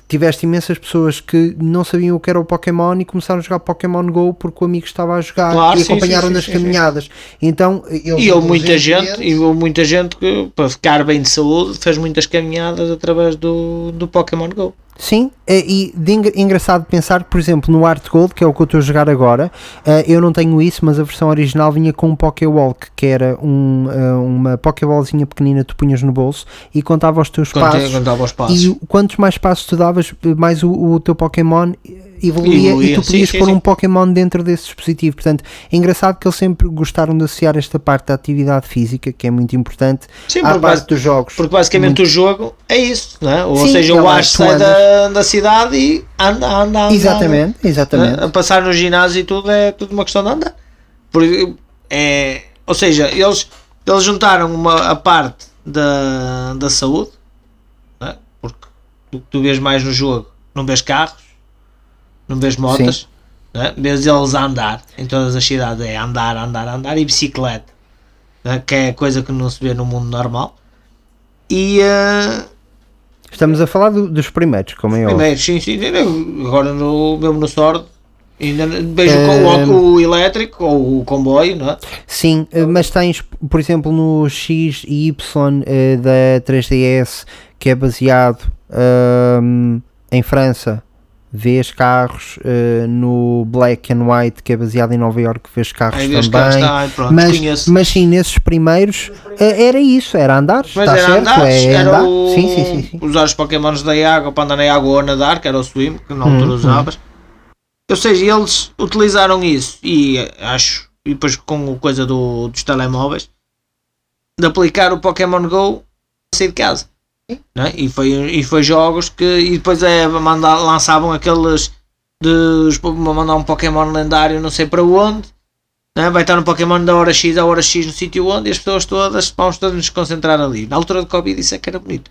Tiveste imensas pessoas que não sabiam o que era o Pokémon e começaram a jogar Pokémon Go porque o amigo estava a jogar Claro, e sim, acompanharam sim, nas sim, caminhadas. Então, E houve muita gente, e muita gente que para ficar bem de saúde fez muitas caminhadas através do, do Pokémon Go. Sim, eh, e de engra- engraçado pensar que, por exemplo, no Art Gold, que é o que eu estou a jogar agora, eh, eu não tenho isso, mas a versão original vinha com um Pokewalk, que era um, eh, uma Pokéballzinha pequenina que tu punhas no bolso e contava os teus Quando passos. contava os passos. E quantos mais passos tu davas, mais o, o teu Pokémon evoluía, Evoluía, e tu sim, podias sim, pôr sim. um Pokémon dentro desse dispositivo. Portanto, é engraçado que eles sempre gostaram de associar esta parte da atividade física, que é muito importante, Sim, à parte basi- dos jogos. porque basicamente o jogo é isso, não é? Ou Sim, seja, o Ash sai da, da cidade e anda, anda, anda. Exatamente, exatamente. A passar no ginásio e tudo é tudo uma questão de andar. Por, é, ou seja, eles, eles juntaram uma, a parte da, da saúde? Porque o que tu vês mais no jogo, não vês carros, não vês motas, não é? vês eles a andar em todas as cidades, é andar, andar, andar e bicicleta, não é? que é coisa que não se vê no mundo normal. E eh, Estamos a falar do- dos primeiros, como é óbvio. Primeiro, sim, sim, sim, agora no, mesmo no Sword, ainda vejo com o, elétrico ou o comboio, não é? Sim, eh, mas tens, por exemplo, no X e Y eh, da 3DS, que é baseado ahm, em França, vês carros eh, no Black and White, que é baseado em Nova York, vês carros Aí também. cá está, ai, pronto, mas, conheço. mas sim, nesses primeiros era isso, era andar, Mas era certo? andar, é era andar. o, Sim, sim, sim, sim. usar os Pokémons da água para andar na água ou nadar, que era o swim, que na altura Hum, usavas. Ou seja, eles utilizaram isso e acho, e depois com a coisa do, dos telemóveis, de aplicar o Pokémon Go a sair de casa. É? e, foi, e foi jogos que e depois é, mandar, lançavam aqueles de mandar um Pokémon lendário não sei para onde não é? vai estar um Pokémon da hora X à hora X no sítio onde e as pessoas todas vamos todos nos concentrar ali. Na altura do Covid isso é que era bonito.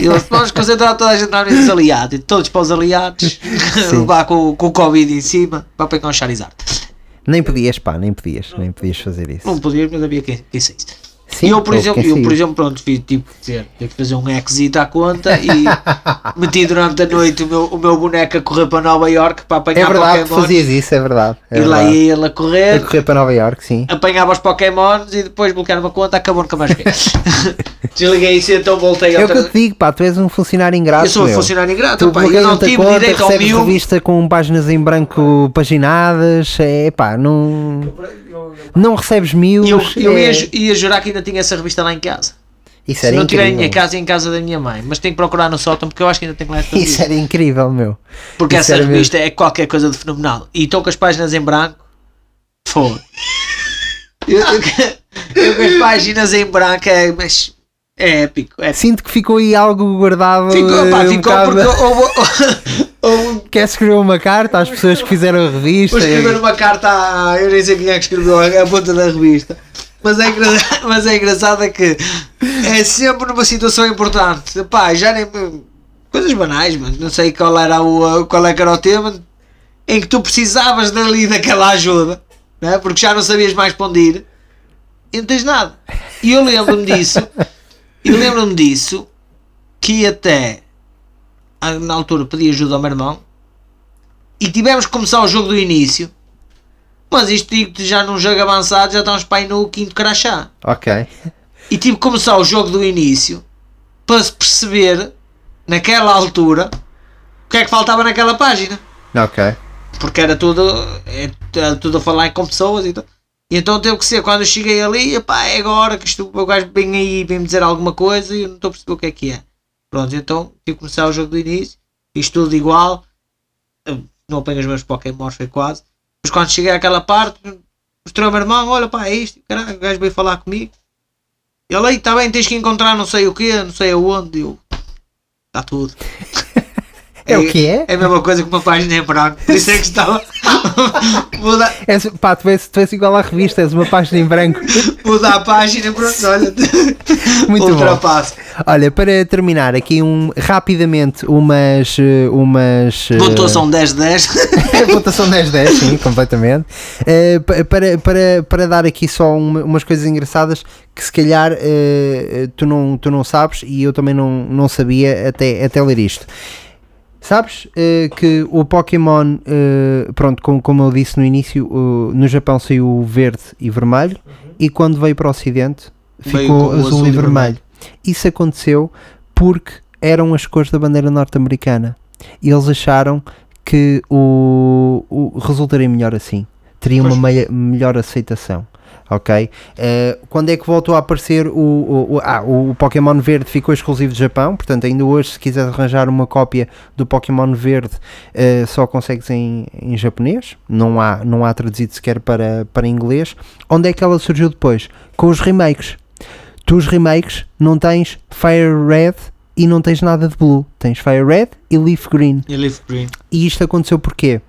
E eles vamos concentrar toda a gente nos aliados e todos para os aliados levar com, com o Covid em cima para pegar um Charizard Nem podias, pá, nem podias, nem podias fazer isso. não podias mas havia quem, quem saísse Sim, e eu, por exemplo, eu, por exemplo, pronto, fiz, que dizer, tive que fazer um exit à conta e meti durante a noite o meu, o meu boneco a correr para Nova York para É apanhar verdade, tu Pokémon. fazias isso, é verdade. É e lá verdade. ia ele a A correr, correr para Nova York, sim. apanhava os Pokémons e depois bloqueava a conta, acabou nunca mais joguei. Desliguei isso e então voltei É o que eu te digo, pá, tu és um funcionário ingrato. Eu sou um meu. funcionário ingrato, Tu pá, eu não tive conta, direito ao mil. revista com páginas em branco paginadas, é pá, não, não recebes mil. E eu, eu é- ia, ia jurar que ainda tinha essa revista lá em casa. Isso Se era não tiver em incrível. minha casa, é em casa da minha mãe. Mas tenho que procurar no sótão porque eu acho que ainda tenho lá Isso revista. era incrível, meu. Porque isso essa revista é qualquer coisa de fenomenal. E estou com as páginas em branco. Foda. Eu, eu, eu com as páginas em branco é, mas é épico. É épico. Sinto que ficou aí algo guardado. Ficou, pá, eh, um ficou bocado- porque houve, houve Quer escrever uma carta às pessoas que fizeram a revista? Vou escrever uma carta a. Eu nem sei quem é que escreveu a, a ponta da revista. Mas é, engra... mas é engraçado é que é sempre numa situação importante. Pá, já nem. Coisas banais, mano. Não sei qual era o, qual é era o tema em que tu precisavas dali daquela ajuda, né? porque já não sabias mais para onde ir e não tens nada. E eu lembro-me disso, e lembro-me disso que até na altura pedi ajuda ao meu irmão e tivemos que começar o jogo do início. Mas isto digo-te já num jogo avançado, já estamos para aí no quinto crachá. Ok. E tive que começar o jogo do início para se perceber, naquela altura, o que é que faltava naquela página. Ok. Porque era tudo, é- era tudo a falar com pessoas e tal. E então teve que ser, quando eu cheguei ali, epá, é agora que isto, o gajo vem aí vem me dizer alguma coisa e eu não estou a perceber o que é que é. Pronto, então tive que começar o jogo do início, fiz tudo igual, não apanho os meus Pokémon, foi quase. Mas quando cheguei àquela parte, mostrei ao meu irmão, olha pá, é isto, caralho, o gajo veio falar comigo. Ele aí, está bem, tens que encontrar não sei o quê, não sei aonde, eu, está tudo. É o que é? É a mesma coisa que uma página em branco, por isso é que estava. Muda, És, pá, tu és, tu és igual à revista, és uma página em branco. muda a página, pronto, olha. Muito bom. ultrapasso. Olha, para terminar aqui um, rapidamente umas. eh, umas Pontuação 10-10. Pontuação 10-10, sim, completamente. Pa- para, para, para dar aqui só uma- umas coisas engraçadas que se calhar eh, tu, não, tu não sabes e eu também não, não sabia até, até ler isto. Sabes eh, que o Pokémon, eh, pronto, como, como eu disse no início, o- no Japão saiu o verde e vermelho e quando veio para o Ocidente ficou azul, azul e e vermelho. Isso aconteceu porque eram as cores da bandeira norte-americana e eles acharam que o, o resultaria melhor assim, teria uma Pois. meia- melhor aceitação. Ok? Eh, quando é que voltou a aparecer o, o, o- ah, o Pokémon Verde ficou exclusivo de Japão, portanto ainda hoje se quiser arranjar uma cópia do Pokémon Verde eh, só consegues em, em japonês, não há, não há traduzido sequer para, para inglês. Onde é que ela surgiu depois? Com os remakes. Tu os remakes não tens Fire Red e não tens nada de Blue, tens Fire Red e Leaf Green. E Leaf Green. E isto aconteceu porquê?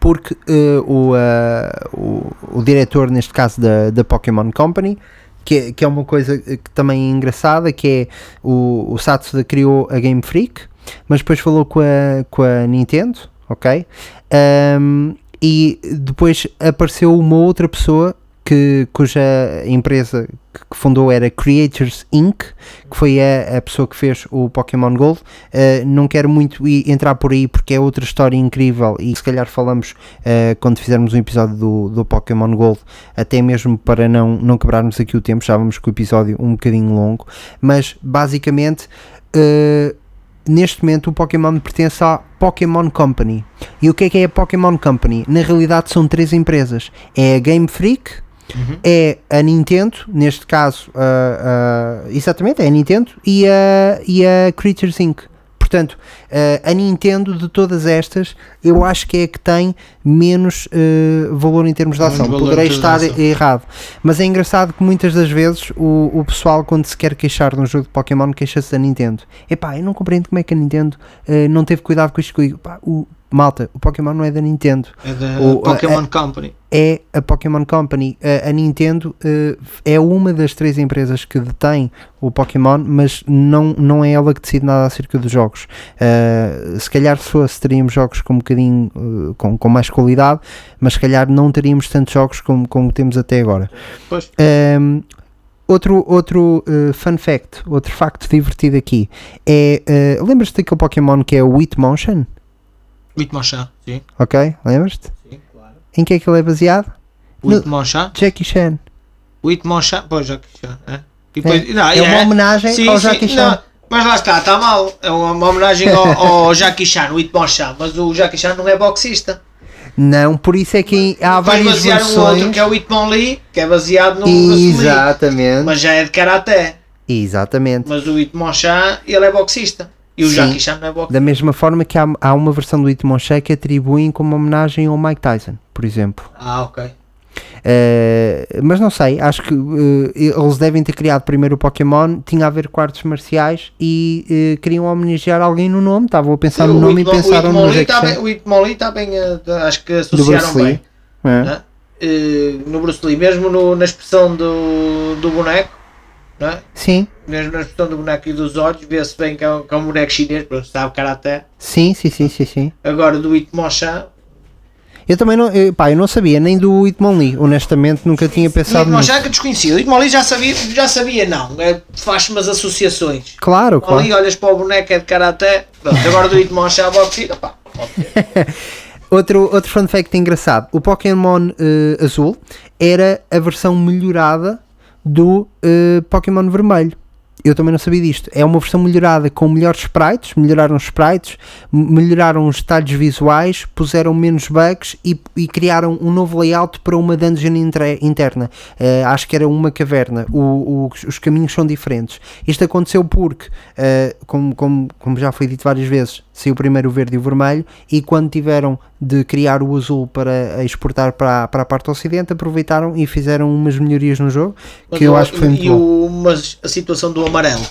Porque eh, o, eh, o, o diretor, neste caso da, da Pokémon Company, que, é- que é uma coisa que também é engraçada, que é o, o Satsuda criou a Game Freak, mas depois falou com a, com a Nintendo, ok? Ahm, e depois apareceu uma outra pessoa que, cuja empresa que fundou era Creators Inc., que foi a, a pessoa que fez o Pokémon Gold. Uh, não quero muito entrar por aí porque é outra história incrível e se calhar falamos uh, quando fizermos um episódio do, do Pokémon Gold, até mesmo para não, não quebrarmos aqui o tempo, já vamos com o episódio um bocadinho longo, mas basicamente. uh, Neste momento o Pokémon pertence à Pokémon Company. E o que é que é a Pokémon Company? Na realidade são três empresas. É a Game Freak, é a Nintendo, neste caso, ah, ah, exatamente, é a Nintendo e a, e a Creatures Inc. Portanto, ah, a Nintendo de todas estas, eu acho que é a que tem menos ah, valor em termos de ação. Poderei estar errado, mas é engraçado que muitas das vezes o, o pessoal, quando se quer queixar de um jogo de Pokémon, queixa-se da Nintendo. Epá, eu não compreendo como é que a Nintendo ah, não teve cuidado com isto. que eu digo. Pá, o, malta, o Pokémon não é da Nintendo É da O- Pokémon Company. é a Pokémon Company. A, a Nintendo eh, é uma das três empresas que detém o Pokémon, mas não, não é ela que decide nada acerca dos jogos. Eh, se calhar se fosse, teríamos jogos com um bocadinho eh, com, com mais qualidade, mas se calhar não teríamos tantos jogos como, como temos até agora. Pois. Ehm, Outro, outro eh, fun fact, outro facto divertido aqui é. eh, Lembras-te daquele Pokémon que é o Hitmonchan, sim. Ok? Lembras-te? Sim, claro. Em que é que ele é baseado? Hitmonchan? Jackie Chan. Hitmonchan, pois, Jackie Chan. É, e É, depois- não, é uma homenagem ao Jackie Chan. não, mas lá está, está mal. É uma, homenagem ao, ao Jackie Chan, o Hitmonchan. Mas o Jackie Chan não é boxista. Não, por isso é que há Depois várias basearam o versões. outro que é o Hitmonlee, que é baseado no Bruce Lee. Exatamente. Mas já é de karaté. Exatamente. Mas o Hitmonchan, ele é boxista. E o. Jackie Chan não é boxista. Da mesma forma que há, há uma versão do Hitmonchan que atribuem como homenagem ao Mike Tyson, por exemplo. Ah, ok. Eh, mas não sei, acho que eh, eles devem ter criado primeiro o Pokémon, tinha a ver com artes marciais e eh, queriam homenagear alguém no nome. Estavam a pensar no nome e pensaram no Jackie tá bem, O Hitmonlee está bem, acho que associaram bem. É. né? No Bruce Lee, mesmo no- na expressão do, do boneco, né? Sim, mesmo na expressão do boneco e dos olhos, vê-se bem que é, um, que é um boneco chinês, pronto, sabe karaté. sim, sim, sim, sim, sim. Agora do Hitmonchan, Eu também não, eu, pá, eu não sabia nem do Hitmonlee, honestamente nunca tinha pensado nisso. Hitmonchan que desconhecia, o Hitmonlee já sabia, já sabia não, é, faz umas associações. Claro, Ali claro. olhas para o boneco é de karaté, pronto, agora do Hitmonchan boxista, pá, pode ser. Outro, outro fun fact engraçado: o Pokémon eh, azul era a versão melhorada do eh, Pokémon vermelho. Eu também não sabia disto. É uma versão melhorada com melhores sprites, melhoraram os sprites, melhoraram os detalhes visuais, puseram menos bugs e, e criaram um novo layout para uma dungeon interna. Eh, acho que era uma caverna. O- o- os caminhos são diferentes. Isto aconteceu porque, eh, como, como, como já foi dito várias vezes, saiu primeiro o verde e o vermelho e quando tiveram de criar o azul para exportar para, a- para a parte ocidente, aproveitaram e fizeram umas melhorias no jogo Mas que eu o- acho que foi muito e bom. o, mas a situação do amarelo.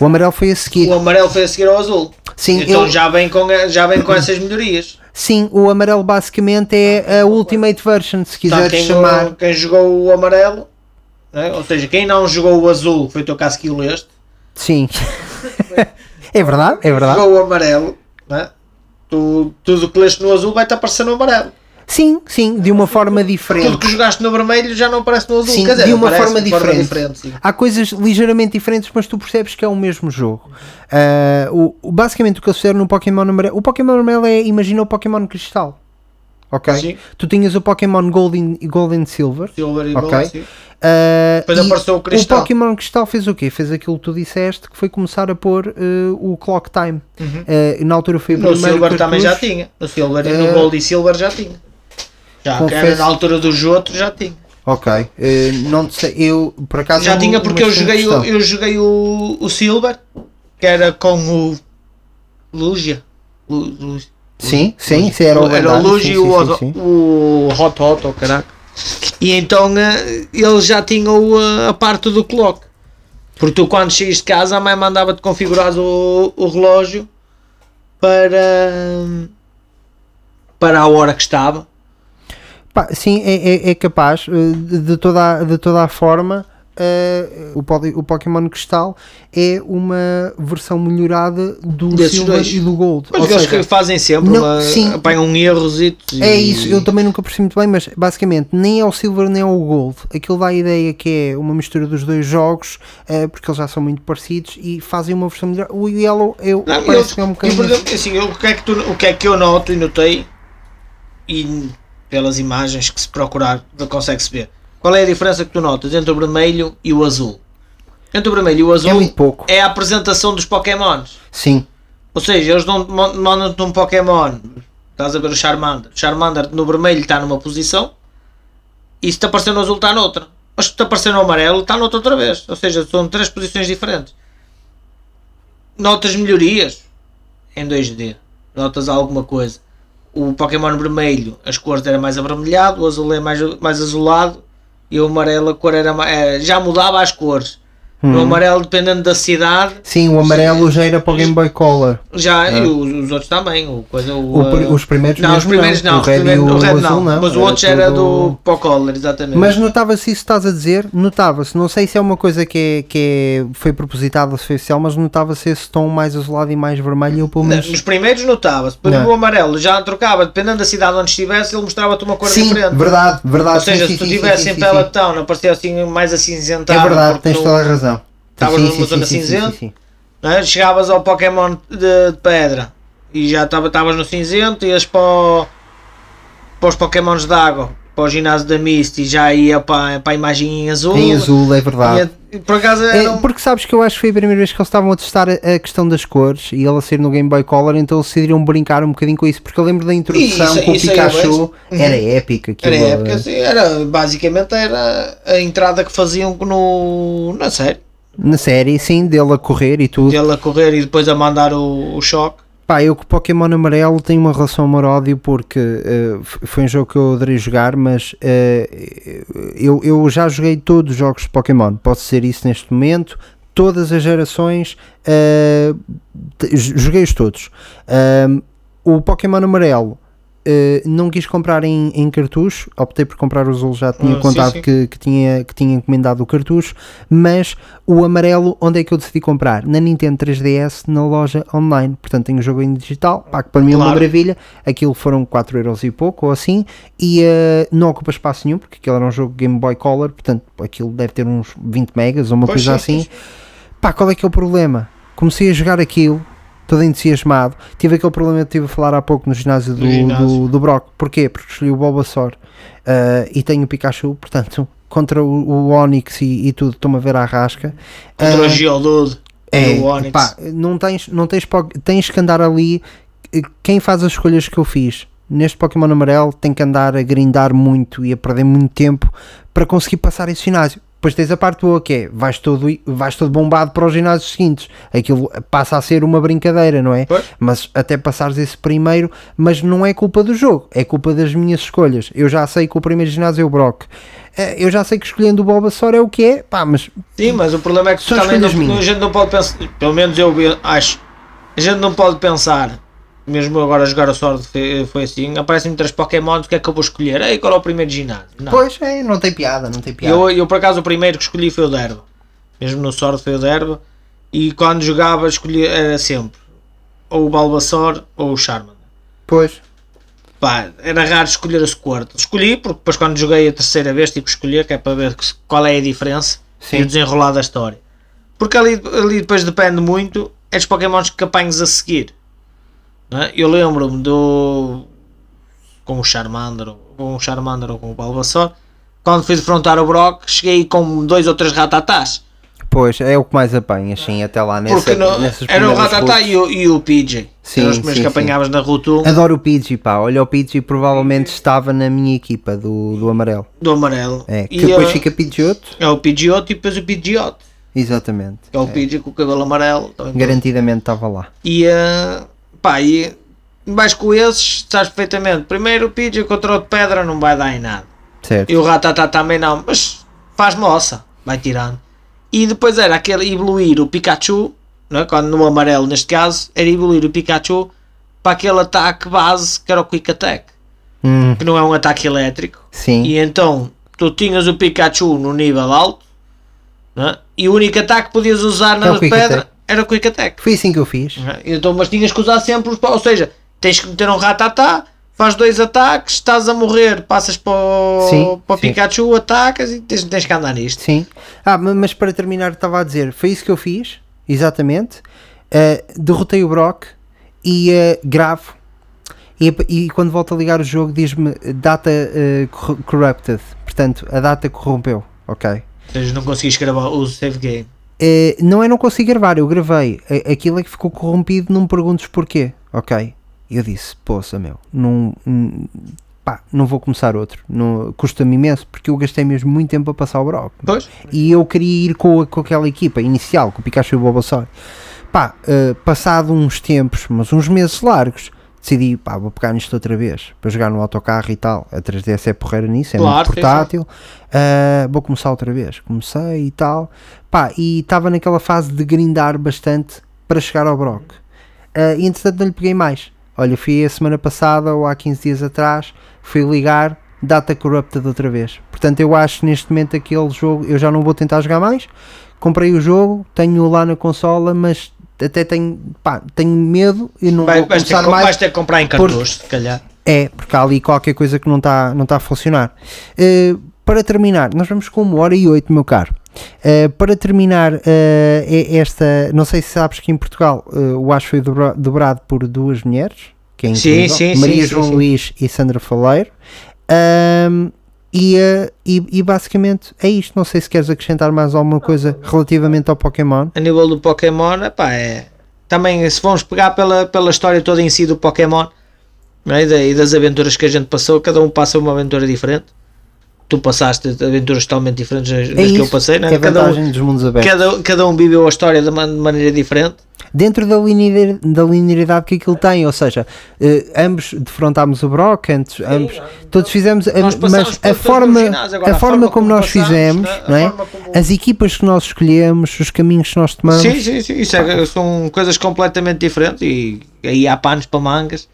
O amarelo foi a seguir. O amarelo foi a seguir ao azul. Sim, então eu- já, vem com, já vem com essas melhorias. Sim, o amarelo basicamente é a Ultimate Version, se Portanto, quiseres quem, chamar. quem jogou o amarelo, né? ou seja, quem não jogou o azul, foi o teu caso que o leste, Sim. é verdade, é verdade. jogou o amarelo, né? tu, tudo que leste no azul vai-te aparecer no amarelo. Sim, sim, de uma forma Tudo diferente. que jogaste no vermelho já não aparece no azul. Sim, dizer, de uma forma diferente. sim. Há coisas ligeiramente diferentes, mas tu percebes que é o mesmo jogo. O, o- basicamente o que eles fizeram no Pokémon amarelo. O Pokémon amarelo é, imagina o Pokémon Cristal. Ok? Sim. Tu tinhas o Pokémon Golden e Golden Silver. Silver e Ok. gold. Ah, Depois e apareceu o Cristal. Pokémon Cristal fez o quê? Fez aquilo que tu disseste, que foi começar a pôr ah, o Clock Time. Ah, na altura foi o Uhum. No primeiro Silver também já cartucho. tinha. No Silver e no Gold e Silver já tinha. Já confesso- na altura do Joto já tinha. Ok, não sei, eu por acaso Já tinha porque eu joguei, o, eu joguei o, o Silver, que era com o Lugia. Lu, Lu, Sim, sim, sim, era o era o sim, e o, sim, sim, o Hot Hot, oh, caraca. E então eh, ele já tinha eh, a parte do clock. Porque tu quando saíste de casa a mãe mandava-te configurar o, o relógio para, para a hora que estava. Pá, sim, é, é- é capaz, eh, de, de toda, a- de toda a forma, eh, o, o Pokémon Cristal é uma versão melhorada do Desses Silver dois. e do Gold. Mas eles que fazem sempre, não- uma, sim. apanham erros e, É isso, eu também nunca percebi muito bem, mas basicamente nem é o Silver nem é o Gold. Aquilo dá a ideia que é uma mistura dos dois jogos, eh, porque eles já são muito parecidos e fazem uma versão melhor. O Yellow eu, Não, parece eu, que é um eu, bocadinho. por exemplo, assim, eu- o, que é que tu, o que é que eu noto e notei e pelas imagens que se procurar consegue-se ver qual é a diferença que tu notas entre o vermelho e o azul? Entre o vermelho e o azul É é a apresentação dos pokémons. Sim, ou seja, eles mandam-te um pokémon. Estás a ver o Charmander. O Charmander no vermelho está numa posição e se te aparecer no azul está noutra. Mas se te aparecer no amarelo está noutra outra vez. Ou seja, são três posições diferentes. Notas melhorias em 2D. Notas alguma coisa. O Pokémon vermelho, as cores eram mais avermelhado, o azul é mais, mais azulado e o amarelo a cor era eh, já mudava as cores. No amarelo, dependendo da cidade, Sim, o amarelo já era para o Game Boy Color. já, e os, os outros também. O, coisa, o. O os primeiros não, os primeiros não. O os red, e o, o red não. não. Mas o era outro era tudo- do Pocolor, exatamente. Mas notava-se isso estás a dizer, notava-se. Não sei se é uma coisa que, é, que é, foi propositada ou se foi oficial, mas notava-se esse tom mais azulado e mais vermelho. Eu, pelo menos. Nos primeiros notava-se, depois Não. no amarelo já trocava, dependendo da cidade onde estivesse, ele mostrava-te uma cor Sim, diferente. verdade, verdade. Ou seja, sim, se tu estivesse em sim, Peloton, aparecia assim mais acinzentado. É verdade, tens toda a razão. Estavas Sim, numa sim, zona sim, cinzenta? sim, é? Chegavas ao Pokémon de, de pedra e já estavas no cinzento, ias para, o- para os Pokémons de água, para o ginásio da Misty, já ia para, para a imagem em azul. Em azul, é verdade. Ia- por acaso É, um- porque sabes que eu acho que foi a primeira vez que eles estavam a testar a, questão das cores e ela ser no Game Boy Color, então eles decidiram brincar um bocadinho com isso. Porque eu lembro da introdução Isso- com isso o Pikachu. Uhum. era épico aquilo. Era época, assim, era, basicamente era a entrada que faziam no, na série. Na série, sim, dele a correr e tudo. Dele a correr e depois a mandar o, o choque. Pá, eu com o Pokémon Amarelo tenho uma relação amor-ódio porque eh, f- foi um jogo que eu adorei jogar, mas eh, eu, eu já joguei todos os jogos de Pokémon, posso dizer isso neste momento, todas as gerações, eh, t- joguei-os todos. O Pokémon Amarelo eh, não quis comprar em, em cartucho, optei por comprar o azul, já tinha Ah, sim, contado sim. Que, que tinha, que tinha encomendado o cartucho, mas o amarelo, onde é que eu decidi comprar? Na Nintendo 3DS, na loja online. Portanto, tenho o jogo em digital, pá, que para mim é uma maravilha. Aquilo foram 4 euros e pouco, ou assim, e eh, não ocupa espaço nenhum, porque aquilo era um jogo Game Boy Color, portanto, aquilo deve ter uns 20 megas ou uma Pois coisa sim, assim. Pá, qual é que é o problema? Comecei a jogar aquilo, todo entusiasmado. Tive aquele problema que estive a falar há pouco no ginásio do, ginásio. do, do Brock. Porquê? Porque escolhi o Bulbasaur uh, e tenho o Pikachu, portanto, contra o, o Onix e, e tudo, estou-me a ver à rasca. Contra Uh, o Geodude é, e o Onix. pá, não tens, não tens, tens que andar ali. Quem faz as escolhas que eu fiz neste Pokémon amarelo tem que andar a grindar muito e a perder muito tempo para conseguir passar esse ginásio. Depois tens a parte boa que é vais todo, vais todo bombado para os ginásios seguintes. Aquilo passa a ser uma brincadeira, não é? Pois. Mas até passares esse primeiro, mas não é culpa do jogo, é culpa das minhas escolhas. Eu já sei que o primeiro ginásio é o Brock. Eh, Eu já sei que escolhendo o Bulbasaur é o que é, pá, mas Sim, mas o problema é que também não, a gente não pode pensar, pelo menos eu acho, a gente não pode pensar, mesmo agora a jogar o Sword foi, assim, aparecem três Pokémon, o que é que eu vou escolher? Ei, qual é o primeiro ginásio? Não. pois é, não tem piada, não tem piada. Eu, eu por acaso o primeiro que escolhi foi o Derba. Mesmo no Sword foi o Derba. E quando jogava escolhi era sempre ou o Bulbasaur ou o Charmander. Pois. Pá, era raro escolher o Squirtle. Escolhi porque depois quando joguei a terceira vez tive que escolher que é para ver qual é a diferença Sim. e o desenrolar da história. Porque ali, ali depois depende muito é dos Pokémons que apanhas a seguir. É? Eu lembro-me do com o Charmander, ou- com o Charmander ou com o Bulbasaur. Quando fui defrontar o Brock, cheguei com dois ou três ratatás. Pois, é o que mais apanhas, sim, até lá nessa, Porque no- era o ratatá e o, e o PJ. Sim, eram os primeiros sim, que sim. apanhavas na Route 1 Adoro o Pidgey, pá. Olha, o Pidgey provavelmente estava na minha equipa do, do amarelo. do amarelo. É, que E, depois eh, fica Pidgeotto. É o Pidgeotto e depois o Pidgeotto. Exatamente. Que é o Pidgey com o cabelo amarelo. também. Garantidamente estava lá. E, eh, pá, e vais com esses, sabes perfeitamente. Primeiro o Pidgey contra o de pedra não vai dar em nada. Certo. E o Ratatá também não, mas faz moça, vai tirando. E depois era aquele evoluir o Pikachu, não é? quando no amarelo neste caso, era evoluir o Pikachu para aquele ataque base que era o Quick Attack, Hum, que não é um ataque elétrico. sim. E então tu tinhas o Pikachu no nível alto, é? e o único ataque que podias usar na É pedra Attack. Era o Quick Attack. Foi assim que eu fiz. é? Então, mas tinhas que usar sempre os. Ou seja, tens que meter um Ratatá, faz dois ataques, estás a morrer, passas para o, Sim, para o sim. Pikachu, atacas e tens, tens que andar nisto. Sim. Ah, ma- mas para terminar, estava a dizer, foi isso que eu fiz, exatamente. Uh, derrotei o Brock e uh, gravo. E, e quando volto a ligar o jogo, diz-me data uh, corru- corrupted. Portanto, a data corrompeu. Ok. Ou seja, não conseguiste gravar o save game. Eh, não é não consigo gravar, eu gravei. Aquilo é que ficou corrompido, não me perguntes porquê. Ok. Eu disse, poça meu, não, pá, não vou começar outro. Custa-me imenso porque eu gastei mesmo muito tempo a passar o Brock. Pois. E eu queria ir com, a- com aquela equipa inicial, com o Pikachu e o Bulbasaur. Pá, eh, passado uns tempos, mas uns meses largos, decidi, pá, vou pegar nisto outra vez para jogar no autocarro e tal. A 3DS é porreira nisso, é Claro, muito portátil. Ah, vou começar outra vez. Comecei e tal, pá, e estava naquela fase de grindar bastante para chegar ao Brock. Ah, e entretanto não lhe peguei mais. Olha, fui a semana passada ou há 15 dias atrás, fui ligar, Data Corrupted outra vez. Portanto, eu acho que neste momento aquele jogo eu já não vou tentar jogar mais. Comprei o jogo, tenho lá na consola, mas até tenho, pá, tenho medo e não Vai, vou vais, ter, começar que- mais. vais ter que comprar em cartuchos, se calhar. É, porque há ali qualquer coisa que não está não tá a funcionar. Eh, para terminar, nós vamos com uma hora e oito, meu caro. Eh, para terminar eh, é esta, não sei se sabes que em Portugal o Acho foi dobra- dobrado por duas mulheres, que é Sim, incrível, sim, sim, Maria sim, João. Luís e Sandra Faleiro. E, eh, e, e basicamente é isto. Não sei se queres acrescentar mais alguma coisa relativamente ao Pokémon. A nível do Pokémon, epá, é. Também, se vamos pegar pela, pela história toda em si do Pokémon é? e das aventuras que a gente passou, cada um passa uma aventura diferente. Tu passaste aventuras totalmente diferentes das É que eu isso passei, não é? cada, um, dos mundos abertos. cada, cada um viveu a história de, man- de maneira diferente. dentro da linearidade, da linearidade que aquilo tem, ou seja, eh, ambos defrontámos o Brock, antes, ambos, todos fizemos, Nós mas a forma, agora a forma como nós passámos, fizemos, né? Não é? como- as equipas que nós escolhemos, os caminhos que nós tomamos, Sim, sim, sim. Isso é- são coisas completamente diferentes e aí há panos para mangas.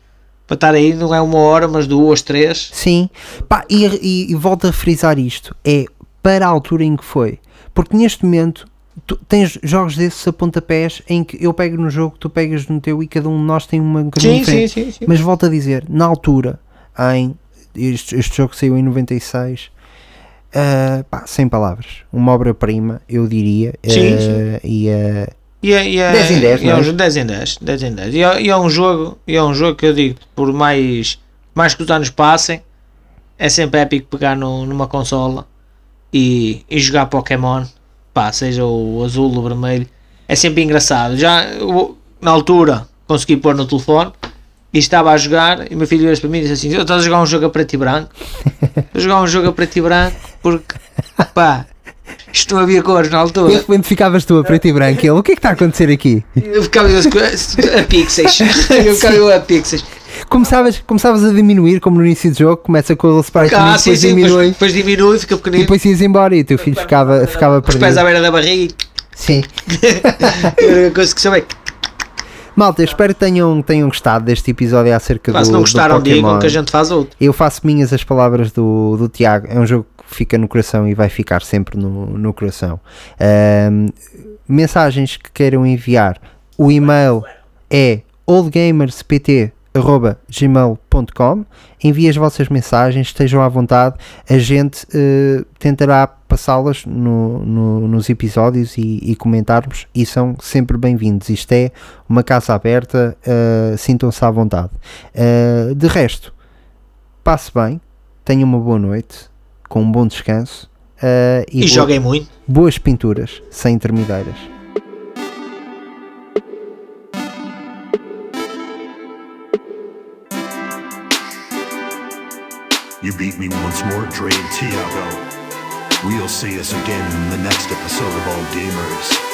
Para estar aí não é uma hora, mas duas, três. Sim, Pá, e, e, e volto a frisar isto: é para a altura em que foi, porque neste momento tu tens jogos desses a pontapés em que eu pego no jogo, tu pegas no teu e cada um de nós tem uma Sim, sim, sim, sim. Mas volto a dizer, na altura, em este, este jogo saiu em 96, ah, pá, sem palavras, uma obra-prima, eu diria, Sim, ah, sim. e ah, E é, e é, 10 em 10, e é não é? um, 10 em 10, 10 em 10. E é, e é um jogo, e é um jogo que eu digo, por mais, mais que os anos passem, é sempre épico pegar no- numa consola e, e jogar Pokémon, pá, seja o azul ou o vermelho, é sempre engraçado. Já eu, na altura consegui pôr no telefone e estava a jogar e o meu filho veio para mim e disse assim: Eu estou a jogar um jogo a preto e branco, estou a jogar um jogo a preto e branco porque pá, isto não havia cores na de altura. repente ficavas tu a preto e branco. e ele, o que é que está a acontecer aqui? Eu ficava a, a pixels. Eu ficava a pixels. Começavas, começavas a diminuir, como no início do jogo, começa com o sprite Ah, depois sim, sim, diminui depois, depois diminui, fica e pequenino. depois ias embora e o teu filho ficava, ficava Os pés perdido. à beira da barriga Sim. e a única coisa que sabe. Malta, eu espero que tenham, tenham gostado deste episódio acerca Pá, do, se não gostaram, digam que a gente faz outro. Eu faço minhas as palavras do, do Tiago. É um jogo que fica no coração e vai ficar sempre no, no coração. Ahm, mensagens que queiram enviar, o e-mail é oldgamerspt.gmail.com Envie as vossas mensagens, estejam à vontade. A gente eh, tentará passá-las no- no- nos episódios e, e comentarmos e são sempre bem-vindos. Isto é uma casa aberta, eh, sintam-se à vontade. Eh, de resto, passe bem, tenha uma boa noite, com um bom descanso eh, E bo- joguem muito. boas pinturas sem intermediárias. You beat me once more, Dre and Tiago. We'll see us again in the next episode of All Gamers.